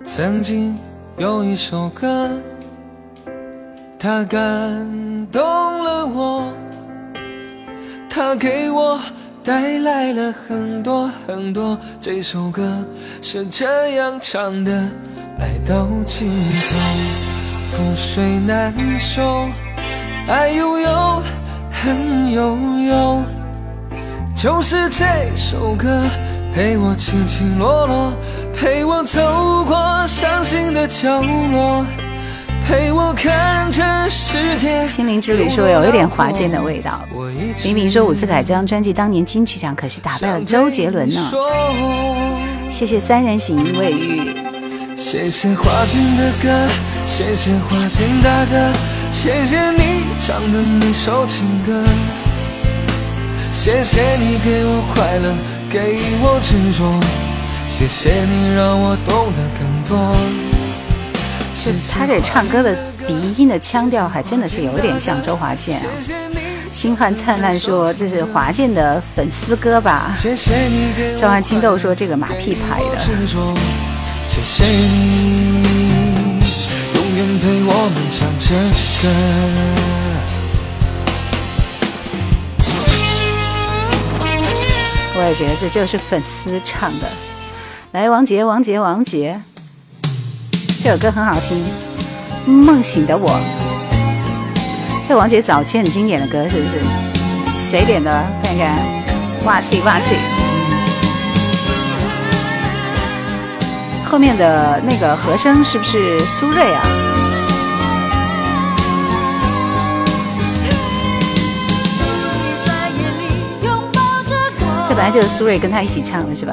H: 曾经有一首歌，它感动了我，它给我带来了很多很多。这首歌是这样唱的：爱到尽头覆水难收，爱悠悠，恨悠悠。就是这首歌陪我起起落落陪我走过伤心的角落陪我看这世界
C: 心灵之旅说有一点滑稽的味道我一明明说伍思凯这张专辑当年金曲奖可是打败了周杰伦呢谢谢三人行为遇
H: 谢谢华清的歌谢谢华清大哥谢谢你唱的那首情歌谢谢你给我快乐，给我执着，谢谢你让我懂得更多。
C: 是他这唱歌的鼻音的腔调，还真的是有点像周华健啊。星汉灿烂说这是华健的粉丝歌吧？召唤青豆说这个马屁拍的。我也觉得这就是粉丝唱的，来王杰，王杰，王杰，这首歌很好听，《梦醒的我》，这王杰早期很经典的歌，是不是？谁点的？看看，哇塞，哇塞，后面的那个和声是不是苏芮啊？这本来就是苏芮跟他一起唱的，是吧？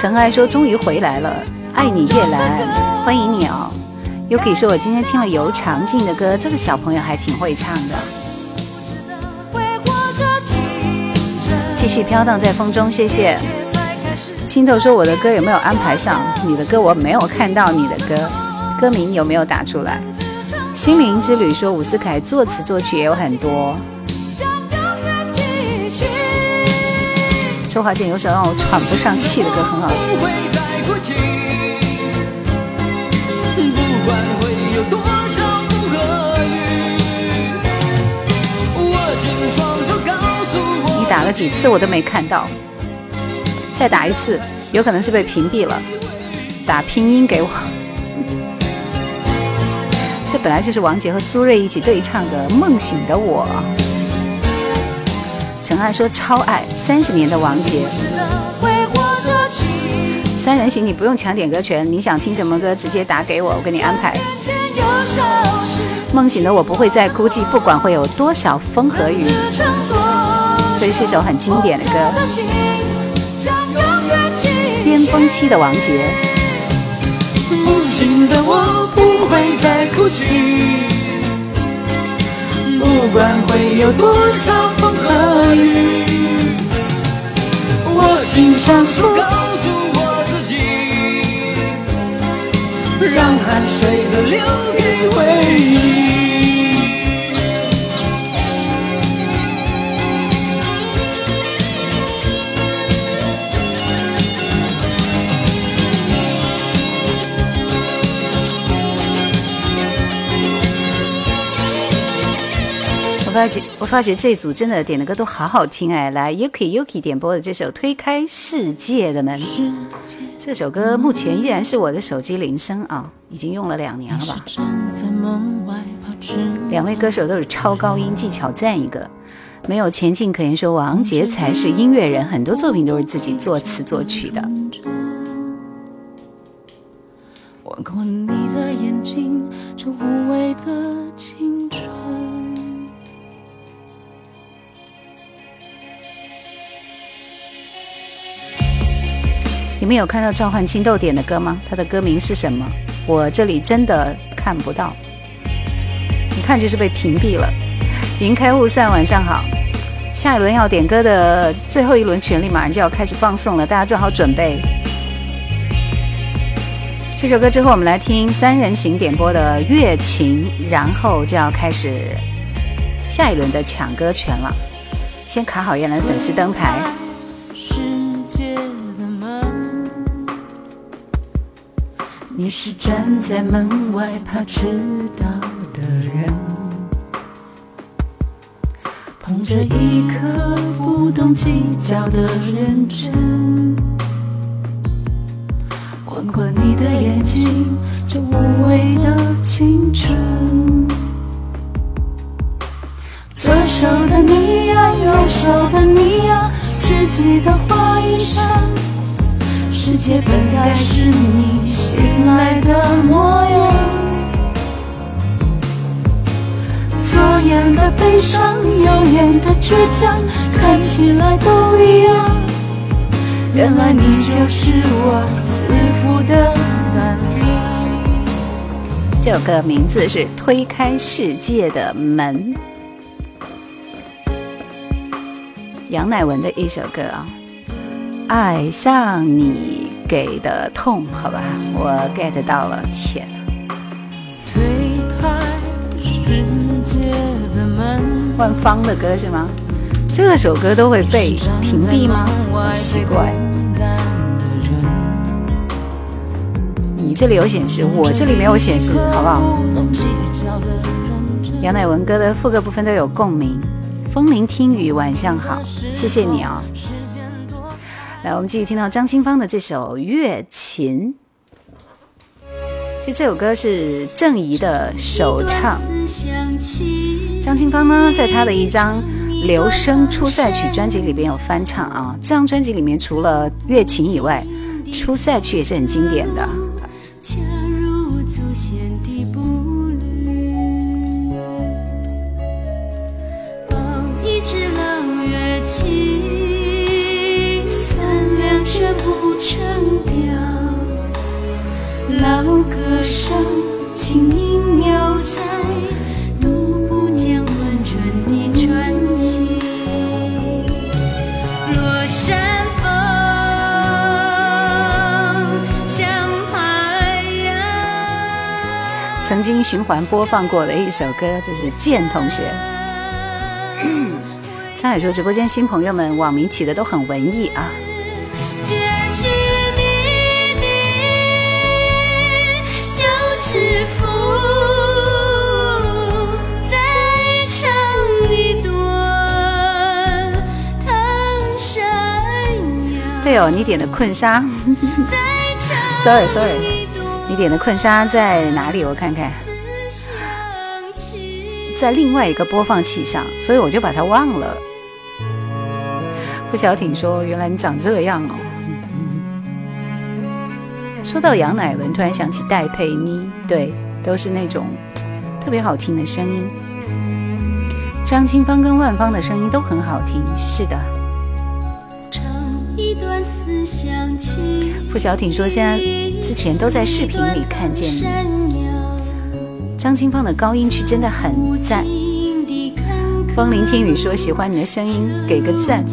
C: 尘埃说：“终于回来了，爱你夜兰，欢迎你哦。”又可以说我今天听了尤长靖的歌，这个小朋友还挺会唱的。继续飘荡在风中，谢谢。青头说：“我的歌有没有安排上？你的歌我没有看到你的歌。”歌名有没有打出来？心灵之旅说伍思凯作词作曲也有很多。周华健有首让我喘不上气的歌，很好。听。你打了几次我都没看到，再打一次，有可能是被屏蔽了。打拼音给我。本来就是王杰和苏芮一起对唱的《梦醒的我》。陈爱说超爱三十年的王杰。三人行，你不用抢点歌权，你想听什么歌直接打给我，我给你安排。梦醒的我不会再孤寂，不管会有多少风和雨。所以是首很经典的歌。巅峰期的王杰。
H: 梦醒的我。在哭泣，不管会有多少风和雨，我紧相信，告诉我自己，让汗水都留给回忆。
C: 我发觉这组真的点的歌都好好听哎，来 Yuki Yuki 点播的这首推开世界的门，这首歌目前依然是我的手机铃声啊，已经用了两年了吧。两位歌手都是超高音技巧，赞一个！没有前进可言，说王杰才是音乐人，很多作品都是自己作词作曲的。吻过你的的眼睛，无青春。你们有看到召唤青豆点的歌吗？他的歌名是什么？我这里真的看不到，一看就是被屏蔽了。云开雾散，晚上好。下一轮要点歌的最后一轮权利，马上就要开始放送了，大家做好准备。这首歌之后，我们来听三人行点播的《月琴》，然后就要开始下一轮的抢歌权了。先卡好叶兰粉丝灯牌。你是站在门外怕迟到的人，捧着一颗不懂计较的认真，吻过你的眼睛，这无畏的青春。
A: 左手的你呀，右手的你呀，知己的花衣裳。世界本该是你醒来的模样，左眼的悲伤，右眼的倔强，看起来都一样。原来你就是我自负的胆量。
C: 这首歌名字是《推开世界的门》，杨乃文的一首歌啊。爱上你给的痛，好吧，我 get 到了，天哪！万芳的歌是吗？这首歌都会被屏蔽吗？奇怪，你这里有显示，我这里没有显示，好不好？杨乃文歌的副歌部分都有共鸣。风铃听雨，晚上好，谢谢你啊。来，我们继续听到张清芳的这首《月琴》。其实这首歌是郑怡的首唱，张清芳呢，在她的一张《留声出塞曲》专辑里边有翻唱啊。这张专辑里面除了《月琴》以外，《出塞曲》也是很经典的。
A: 刀歌声，轻音悠哉，读不见温存的传奇。落山风像海洋，
C: 曾经循环播放过的一首歌，这是建同学。沧海说：“直播间新朋友们，网名起的都很文艺啊。”对哦，你点的《困沙》，sorry sorry，你点的《困沙》在哪里？我看看，在另外一个播放器上，所以我就把它忘了。付小挺说：“原来你长这样哦。”说到杨乃文，突然想起戴佩妮，对，都是那种特别好听的声音。张清芳跟万芳的声音都很好听，是的。付小挺说：“现在之前都在视频里看见你。”张清芳的高音区真的很赞。风铃听雨说：“喜欢你的声音，给个赞。”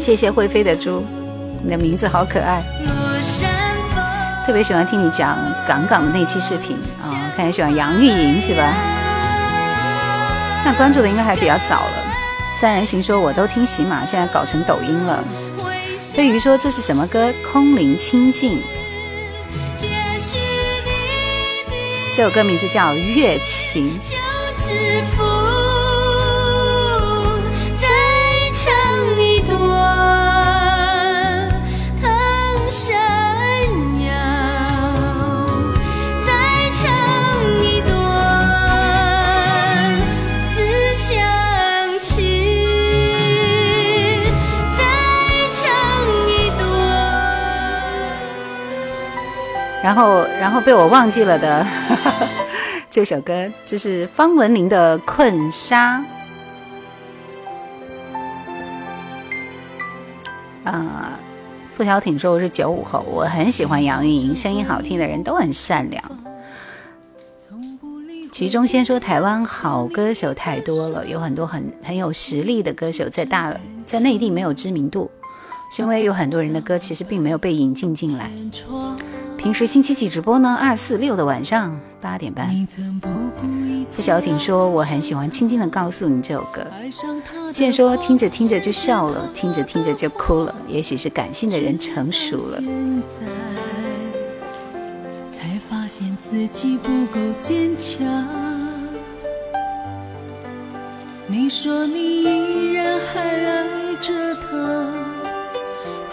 C: 谢谢会飞的猪，你的名字好可爱，特别喜欢听你讲港港的那期视频啊！看你喜欢杨钰莹是吧？那关注的应该还比较早了，《三人行》说我都听喜马，现在搞成抖音了。飞鱼说这是什么歌？空灵清净，
A: 这
C: 首歌名字叫《月琴》。然后，然后被我忘记了的 这首歌，就是方文琳的《困沙》。啊，付小挺说我是九五后，我很喜欢杨钰莹，声音好听的人都很善良。其中先说台湾好歌手太多了，有很多很很有实力的歌手在大在内地没有知名度，是因为有很多人的歌其实并没有被引进进来。平时星期几直播呢？二四六的晚上八点半。付小挺说：“我很喜欢《轻轻的告诉你》这首歌。”建说：“听着听着就笑了，听着听着就哭了，也许是感性的人成熟了。”
I: 你说你依然还爱着他。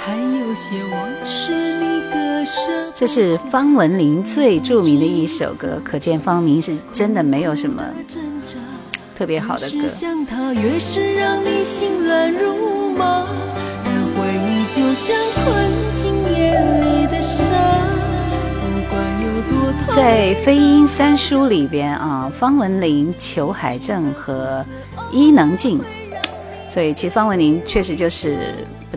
I: 还有些往事你
C: 这是方文琳最著名的一首歌，可见方明是真的没有什么特别好的歌。在飞鹰三叔里边啊，方文琳、裘海正和伊能静，所以其实方文琳确实就是。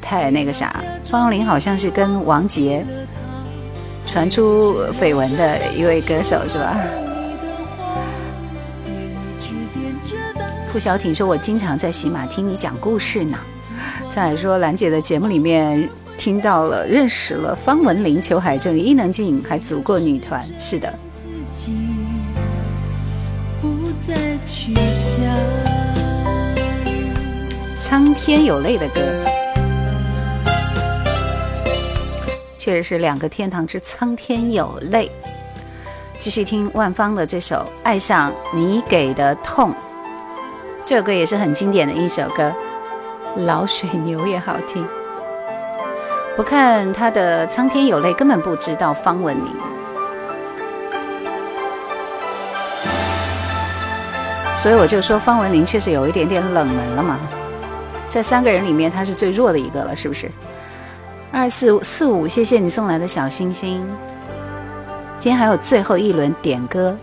C: 太那个啥，方玲好像是跟王杰传出绯闻的一位歌手，是吧？付小挺说：“我经常在喜马听你讲故事呢。”再说兰姐的节目里面听到了，认识了方文琳、裘海正、伊能静，还组过女团。是的，苍天有泪的歌。确实是两个天堂之苍天有泪，继续听万芳的这首《爱上你给的痛》，这首歌也是很经典的一首歌，老水牛也好听。不看他的《苍天有泪》，根本不知道方文琳，所以我就说方文琳确实有一点点冷门了嘛，在三个人里面他是最弱的一个了，是不是？二四四五，谢谢你送来的小星星。今天还有最后一轮点歌，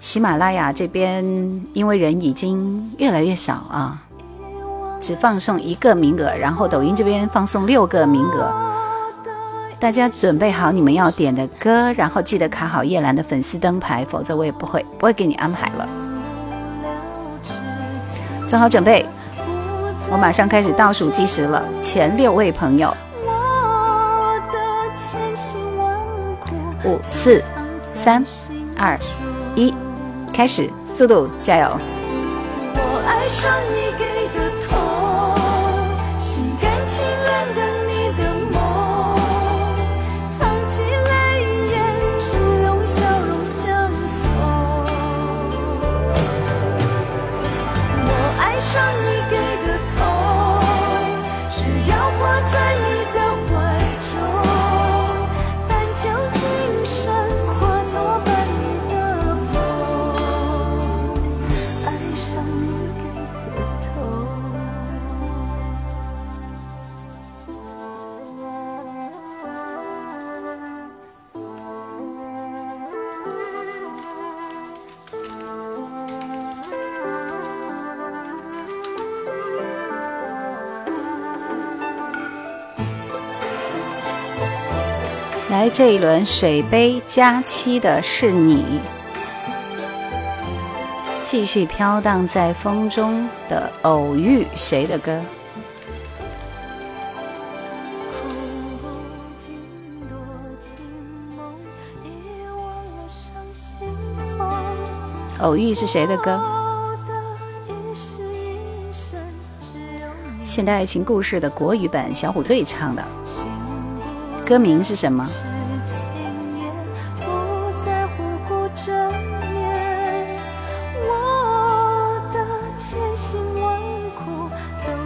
C: 喜马拉雅这边因为人已经越来越少啊，只放送一个名额，然后抖音这边放送六个名额。大家准备好你们要点的歌，然后记得卡好叶兰的粉丝灯牌，否则我也不会不会给你安排了。做好准备，我马上开始倒数计时了。前六位朋友。五四三二一，开始！速度，加油！
A: 我爱上
C: 这一轮水杯加七的是你，继续飘荡在风中的偶遇谁的歌？偶遇是谁的歌？现代爱情故事的国语版，小虎队唱的，歌名是什么？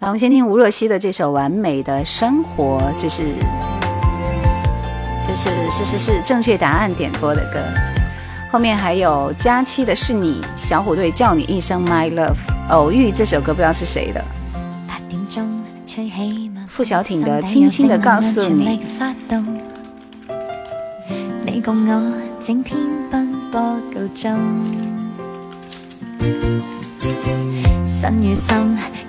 C: 来，
A: 我
C: 们先听吴若曦的这首《完美的生活》，这是这是是是是正确答案点播的歌。后面还有佳期的是你，小虎队叫你一声 My Love，偶遇这首歌不知道是谁的。傅小挺的《轻轻的告诉你》。
B: 你共我整天奔波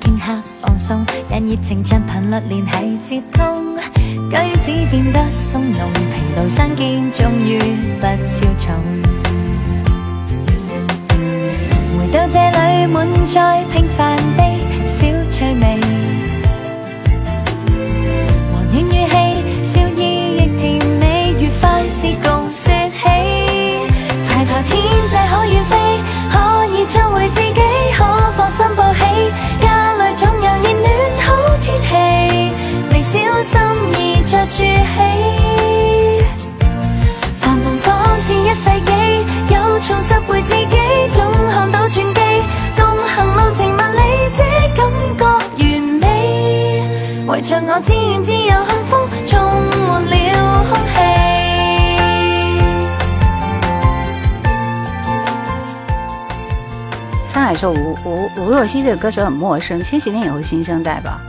B: 片刻放松，让热情像频率连系接通，举止变得松容，疲劳相见终于不超重。回
A: 到这里，满载平凡。一世重拾回自己，看到共行里，感完美。着我幸福充了
C: 沧海说吴吴吴若曦这个歌手很陌生，千禧年以后新生代吧。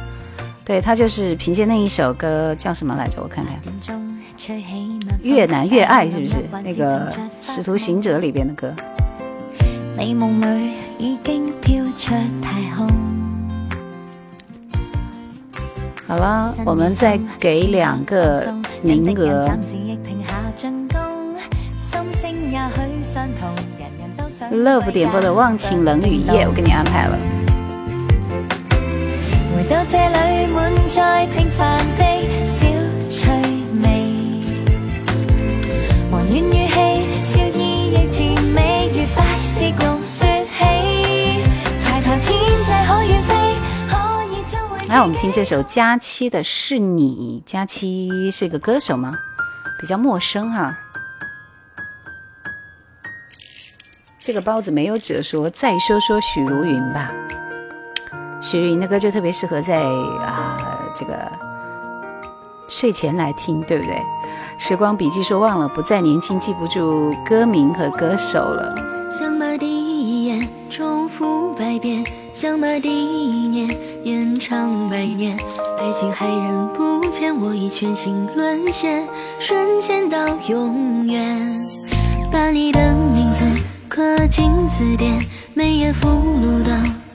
C: 对他就是凭借那一首歌叫什么来着？我看看，《越南越爱》是不是那个《使徒行者》里边的歌？好了，我们再给两个名额。Love 点播的《忘情冷雨夜》，我给你安排了。
A: 到这里满载平凡的小趣味和暖语气笑意亦甜美愉快事共说起抬头天际可远飞可以将会
C: 来我们听这首佳期的是你佳期是个歌手吗比较陌生哈这个包子没有褶说再说说许茹芸吧徐云的歌就特别适合在啊这个睡前来听，对不对？时光笔记说忘了不再年轻，记不住歌名和歌手了。
I: 想把第一眼重复百遍，想把第一念延长百年。爱情还人不见，我已全心沦陷，瞬间到永远。把你的名字刻进字典，每页附录到。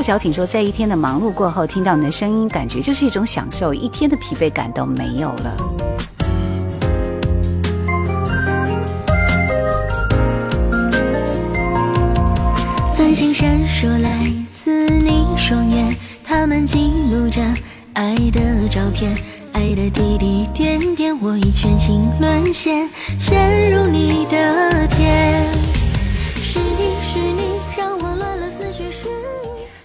C: 付小挺说，在一天的忙碌过后，听到你的声音，感觉就是一种享受，一天的疲惫感都没有了。
I: 繁星闪烁，来自你双眼，它们记录着爱的照片，爱的滴滴点点，我已全心沦陷，陷入你的
C: 甜。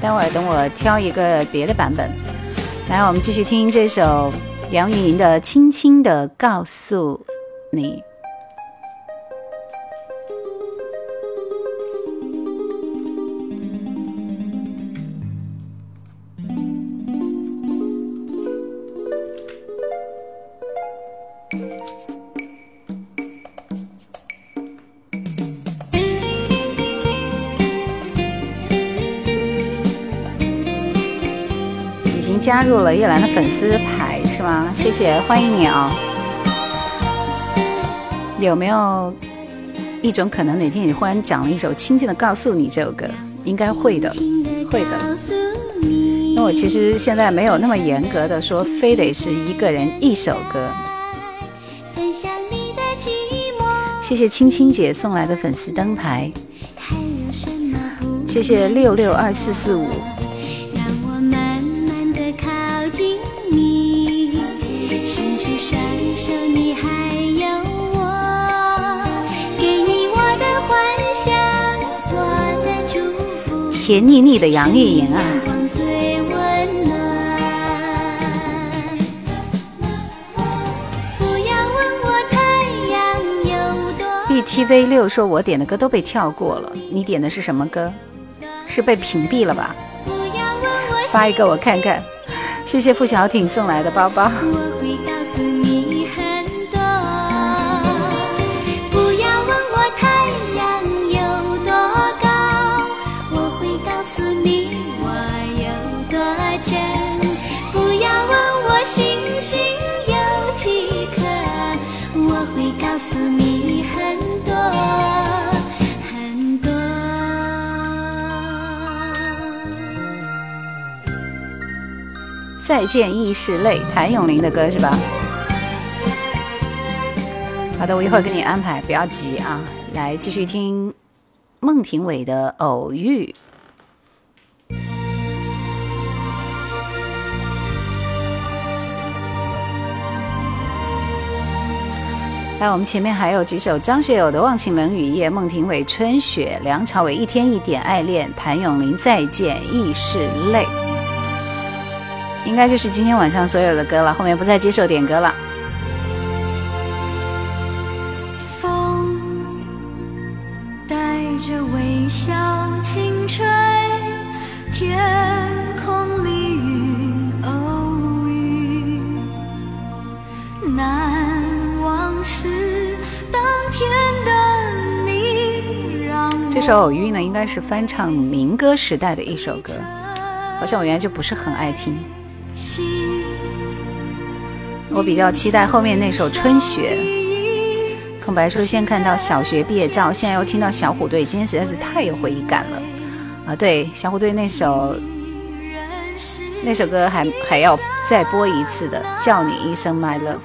C: 待会儿等我挑一个别的版本，来，我们继续听这首杨钰莹的《轻轻的告诉你》。入了叶兰的粉丝牌是吗？谢谢，欢迎你啊！有没有一种可能，哪天你忽然讲了一首《轻轻的告诉你》这首歌，应该会的，会的。那我其实现在没有那么严格的说，非得是一个人一首歌。谢谢青青姐送来的粉丝灯牌，谢谢六六二四四五。甜腻腻的杨钰莹啊
A: ！BTV 六说我点的歌都被跳过了，你点的是什么歌？是被屏蔽了吧？发一个我看看。谢谢付小艇送来的包包。再见，亦是泪，谭咏麟的歌是吧？好的，我一会儿给你安排，不要急啊。来，继续听孟庭苇的《偶遇》。来，我们前面还有几首：张学友的《忘情冷雨夜》，孟庭苇《春雪》，梁朝伟《一天一点爱恋》，谭咏麟《再见，亦是泪》。应该就是今天晚上所有的歌了，后面不再接受点歌了。
C: 风带着微笑轻吹，天空里云偶遇，难忘是当天的你。
A: 这首偶遇呢，应该是翻唱民歌时代的一首歌，好像我原来就不是很爱听。我比较期待后面那首《春雪》。空白说先看到小学毕业照，现在又听到小虎队，今天实在是太有回忆感了啊！对，小虎队那首那首歌还还要再播一次的，叫你一声 My Love》。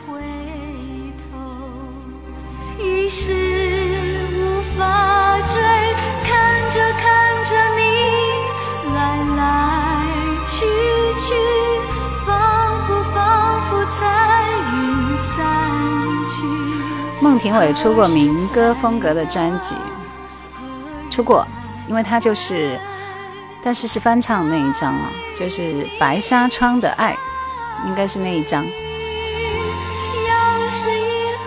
A: 孟庭苇出过民歌风格的专辑，出过，因为他就是，但是是翻唱那一张啊，就是《白纱窗的爱》，应该是那一张。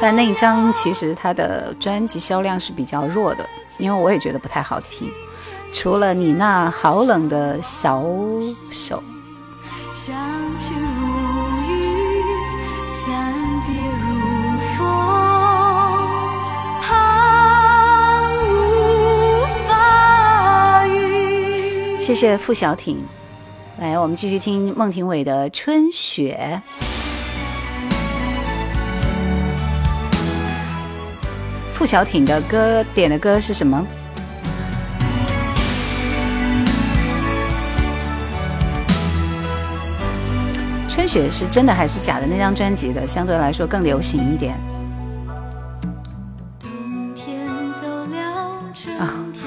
A: 但那一张其实他的专辑销量是比较弱的，因为我也觉得不太好听，除了你那好冷的小手。谢谢付小挺，来，我们继续听孟庭苇的《春雪》。付小挺的歌点的歌是什么？《春雪》是真的还是假的？那张专辑的相对来说更流行一点。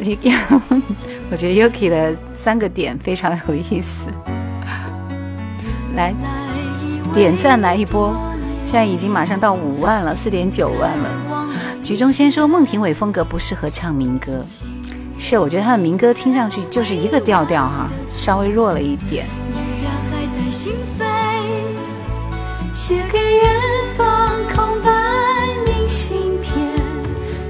C: 我觉
A: 得 Yuki 的三个点非常有意思，来点赞来一波，现在已经马上到五万了，四点九万了。局中先说孟庭苇风格不适合唱民歌，是，我觉得他的民歌听上去就是一个调调哈，稍微弱了一点。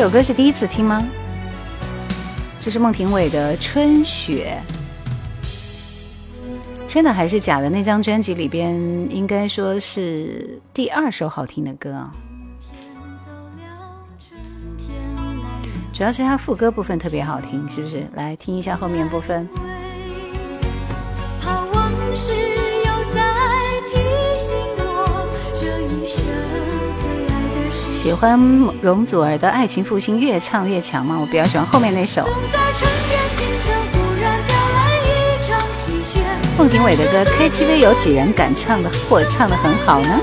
C: 这首歌是第一次听吗？这是孟庭苇的《春雪》，真的还是假的？那张专辑里边，应该说是第二首好听的歌。主要是他副歌部分特别好听，是不是？来听一下后面部分。喜欢容祖儿的《爱情复兴》，越唱越强吗？我比较喜欢后面那首。孟庭苇的歌，KTV 有几人敢唱的或唱的很好呢？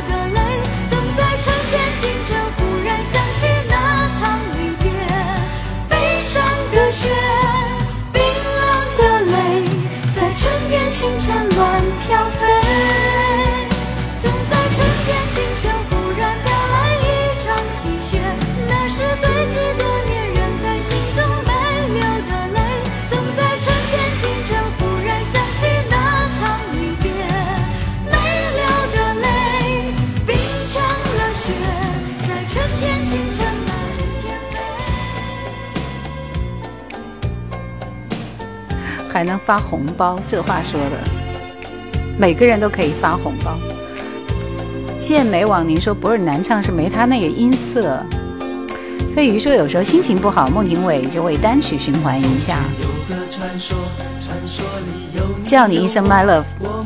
C: 还能发红包，这话说的，每个人都可以发红包。健美网，您说不是难唱是没他那个音色。飞鱼说有时候心情不好，孟庭苇就会单曲循环一下，叫你一声 My Love。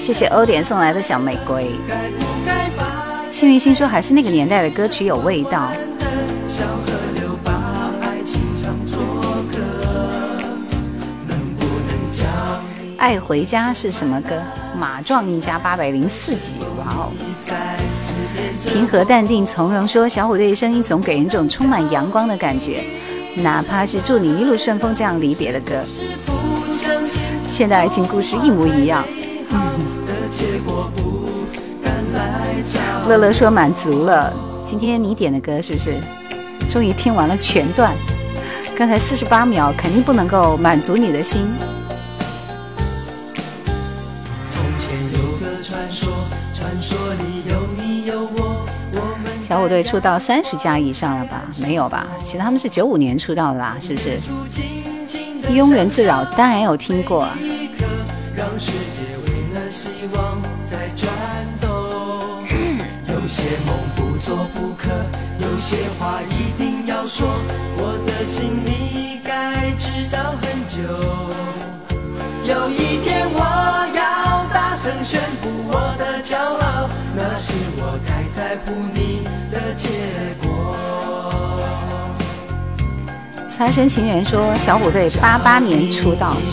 C: 谢谢欧点送来的小玫瑰。幸运星说还是那个年代的歌曲有味道。
F: 爱
C: 回家是什么歌？马壮一家八百零四集。哇哦！平和淡定从容说小虎队的声音总给人一种充满阳光的感觉。哪怕是祝你一路顺风这样离别的歌，现代爱情故事一模一样。乐乐说满足了，今天你点的歌是不是终于听完了全段？刚才四十八秒肯定不能够满足你的心。小虎队出道三十加以上了吧没有吧其实他们是九五年出道的啦是不是庸人自扰当然有听过
F: 一有一天我要大声宣布我的骄傲我太在乎你的结果。
C: 财神情缘说小虎队八八年出道。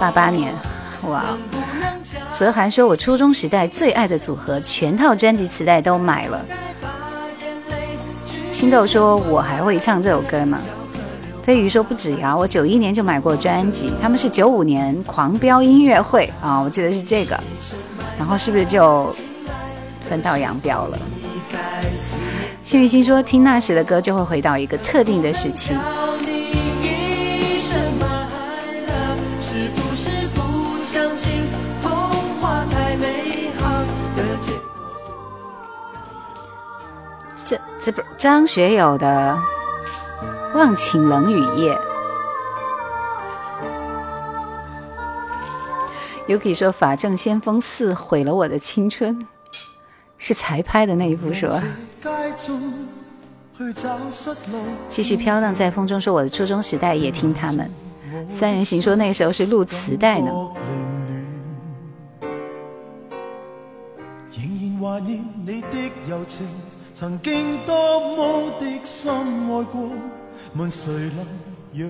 C: 八八年，哇！泽涵说，我初中时代最爱的组合全套专辑磁带都买了。青豆说，我还会唱这首歌呢。”飞鱼说不止呀，我九一年就买过专辑，他们是九五年狂飙音乐会啊，我记得是这个，然后是不是就分道扬镳了？谢雨欣说听那时的歌就会回到一个特定的时期。这这不是张学友的？忘情冷雨夜，Yuki 说法正先锋四毁了我的青春，是才拍的那一部是吧？继续飘荡在风中，说我的初中时代也听他们三人行，说那时候是录磁带呢。你的的情曾多深一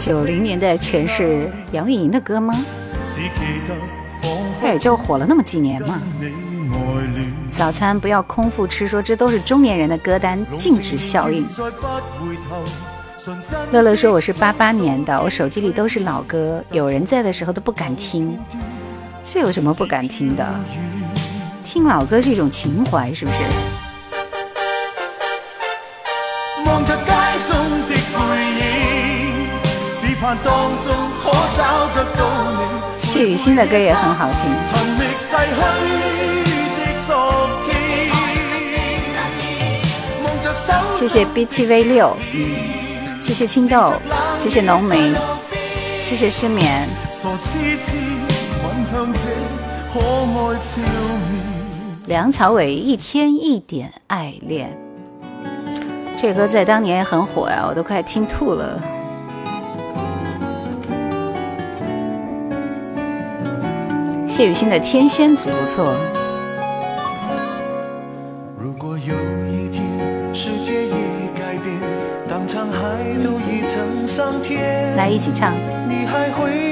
F: 九零年代全是杨钰莹的歌吗？她也就火了那么几年嘛。早餐不要空腹吃，说这都是中年人的歌单，禁止效应。乐乐说我是八八年的，我手机里都是老歌，有人在的时候都不敢听。这有什么不敢听的？听老歌是一种情怀，是不是？谢雨欣的歌也很好听。谢谢 BTV 六，谢谢青豆，谢谢农民，谢谢失眠。梁朝伟《一天一点爱恋》这歌在当年也很火呀，我都快听吐了。谢雨欣的《天仙子》不错。来一起唱。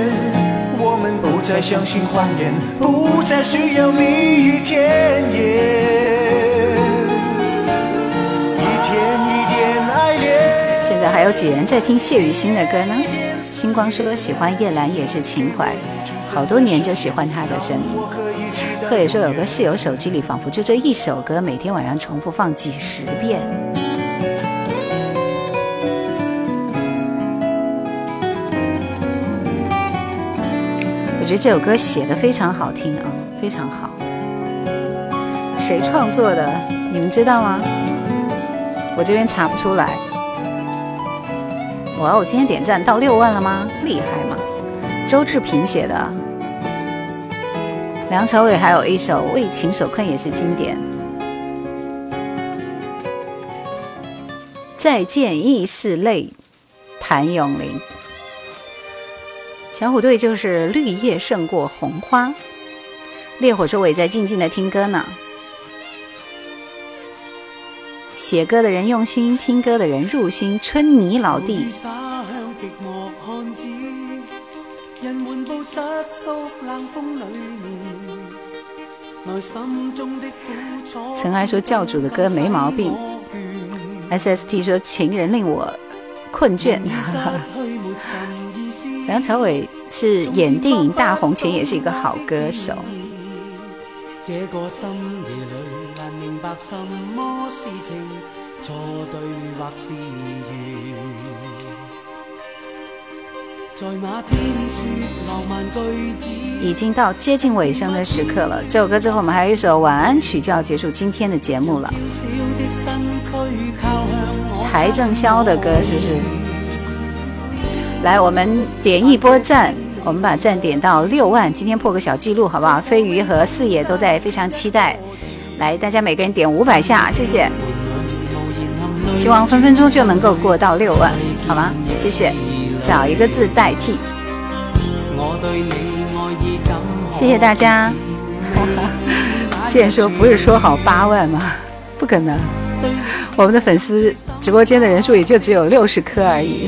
C: 再再相信谎言，言。不需要蜜语甜
F: 现在还有几人在听谢雨欣的歌呢？星光说喜欢叶兰也是情怀，好多年就喜欢她的声音。贺也说有个室友手机里仿佛就这一首歌，每天晚上重复放几十遍。觉得这首歌写的非常好听啊，非常好。谁创作的？你们知道吗？我这边查不出来。哇哦，今天点赞到六万了吗？厉害吗？周志平写的。梁朝伟还有一首《为情所困》也是经典。再见亦是泪，谭咏麟。小虎队就是绿叶胜过红花，烈火我也在静静的听歌呢。写歌的人用心，听歌的人入心。春泥老弟，尘埃说教主的歌没毛病。SST 说情人令我困倦。梁朝伟是演电影大红前，也是一个好歌手。已经到接近尾声的时刻了，这首歌之后我们还有一首晚安曲，就要结束今天的节目了。台正宵的歌是不是？来，我们点一波赞，我们把赞点到六万，今天破个小记录，好不好？飞鱼和四野都在，非常期待。来，大家每个人点五百下，谢谢。希望分分钟就能够过到六万，好吗？谢谢。找一个字代替。谢谢大家。建 说不是说好八万吗？不可能，我们的粉丝直播间的人数也就只有六十颗而已。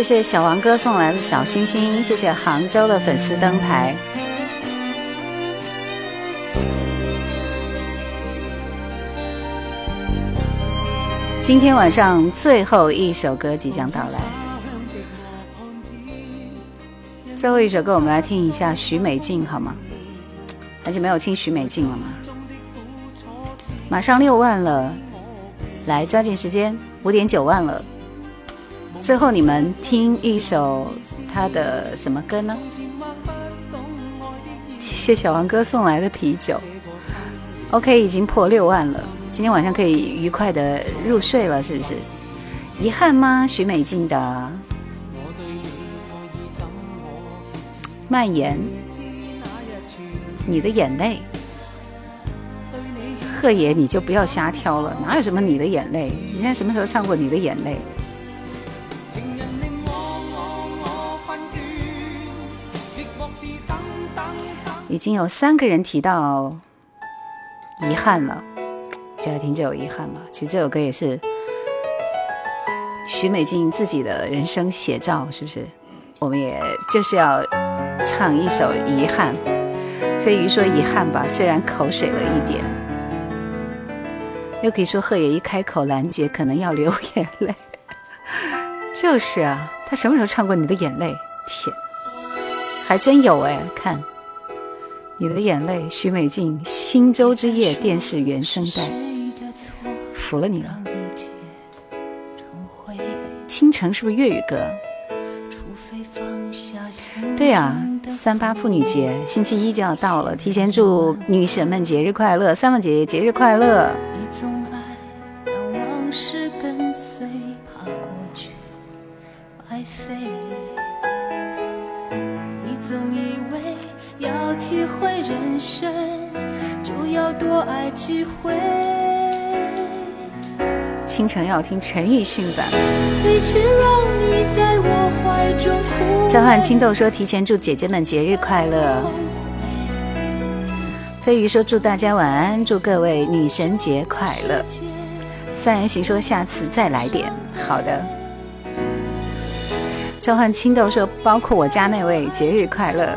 C: 谢谢小王哥送来的小星星，谢谢杭州的粉丝灯牌。今天晚上最后一首歌即将到来，最后一首歌我们来听一下徐美静好吗？很久没有听徐美静了嘛，马上六万了，来抓紧时间，五点九万了。最后你们听一首他的什么歌呢？谢谢小王哥送来的啤酒。OK，已经破六万了，今天晚上可以愉快的入睡了，是不是？遗憾吗？许美静的《蔓延》，你的眼泪。贺爷，你就不要瞎挑了，哪有什么你的眼泪？人家什么时候唱过你的眼泪？已经有三个人提到遗憾了，就要听这首遗憾嘛。其实这首歌也是许美静自己的人生写照，是不是？我们也就是要唱一首遗憾。飞鱼说遗憾吧，虽然口水了一点，又可以说贺野一开口，兰姐可能要流眼泪。就是啊，他什么时候唱过你的眼泪？天，还真有哎，看。你的眼泪，许美静。星洲之夜电视原声带。服了你了。倾城是不是粤语歌？对呀，三八妇女节，星期一就要到了，提前祝女神们节日快乐，三万姐姐节日快乐。要听陈奕迅版。召唤青豆说：“提前祝姐姐们节日快乐。”飞鱼说：“祝大家晚安，祝各位女神节快乐。”三人行说：“下次再来点好的。”召唤青豆说：“包括我家那位，节日快乐。”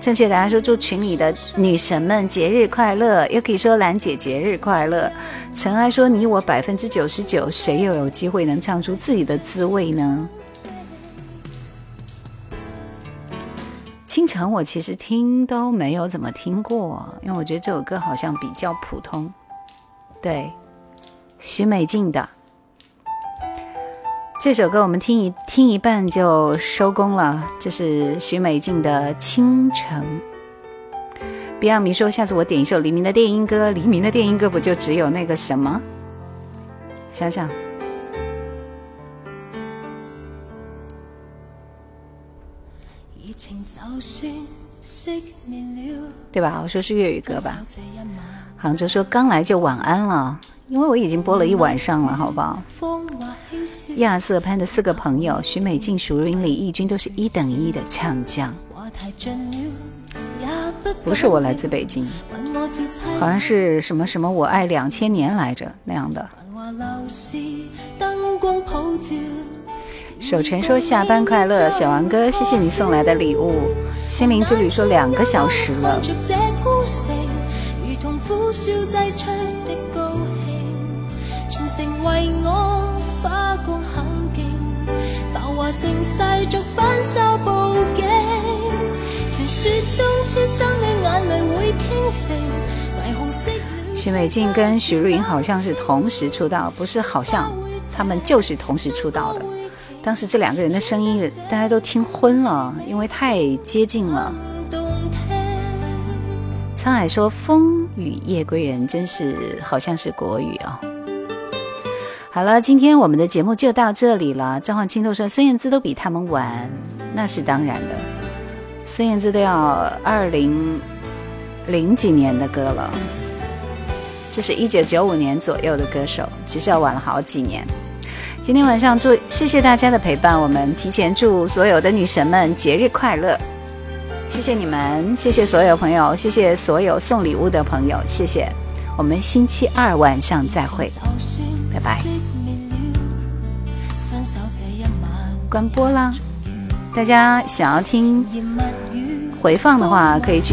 C: 正确答案说祝群里的女神们节日快乐，又可以说兰姐节日快乐。尘埃说你我百分之九十九，谁又有机会能唱出自己的滋味呢？清晨，我其实听都没有怎么听过，因为我觉得这首歌好像比较普通。对，徐美静的。这首歌我们听一听一半就收工了，这是徐美静的《清晨》。b e y 迷说，下次我点一首黎明的电音歌，黎明的电音歌不就只有那个什么？想想。对吧？我说是粤语歌吧。杭州说刚来就晚安了。因为我已经播了一晚上了，好不好？亚瑟潘的四个朋友，徐美静、熟人李义军都是一等一的唱将。不是我来自北京，好像是什么什么我爱两千年来着那样的。守晨说下班快乐，小王哥，谢谢你送来的礼物。心灵之旅说两个小时了。全成为我花光狠劲，繁华盛世逐反手报警。传说中痴心的眼泪会倾城，霓虹色。许美静跟许茹芸好像是同时出道，不是好像，他们就是同时出道的。当时这两个人的声音，大家都听昏了，因为太接近了。沧海说：“风雨夜归人，真是好像是国语啊。」好了，今天我们的节目就到这里了。张焕清都说孙燕姿都比他们晚，那是当然的。孙燕姿都要二零零几年的歌了，这是一九九五年左右的歌手，其实要晚了好几年。今天晚上祝谢谢大家的陪伴，我们提前祝所有的女神们节日快乐。谢谢你们，谢谢所有朋友，谢谢所有送礼物的朋友，谢谢。我们星期二晚上再会，拜拜，关播啦。大家想要听回放的话，可以去。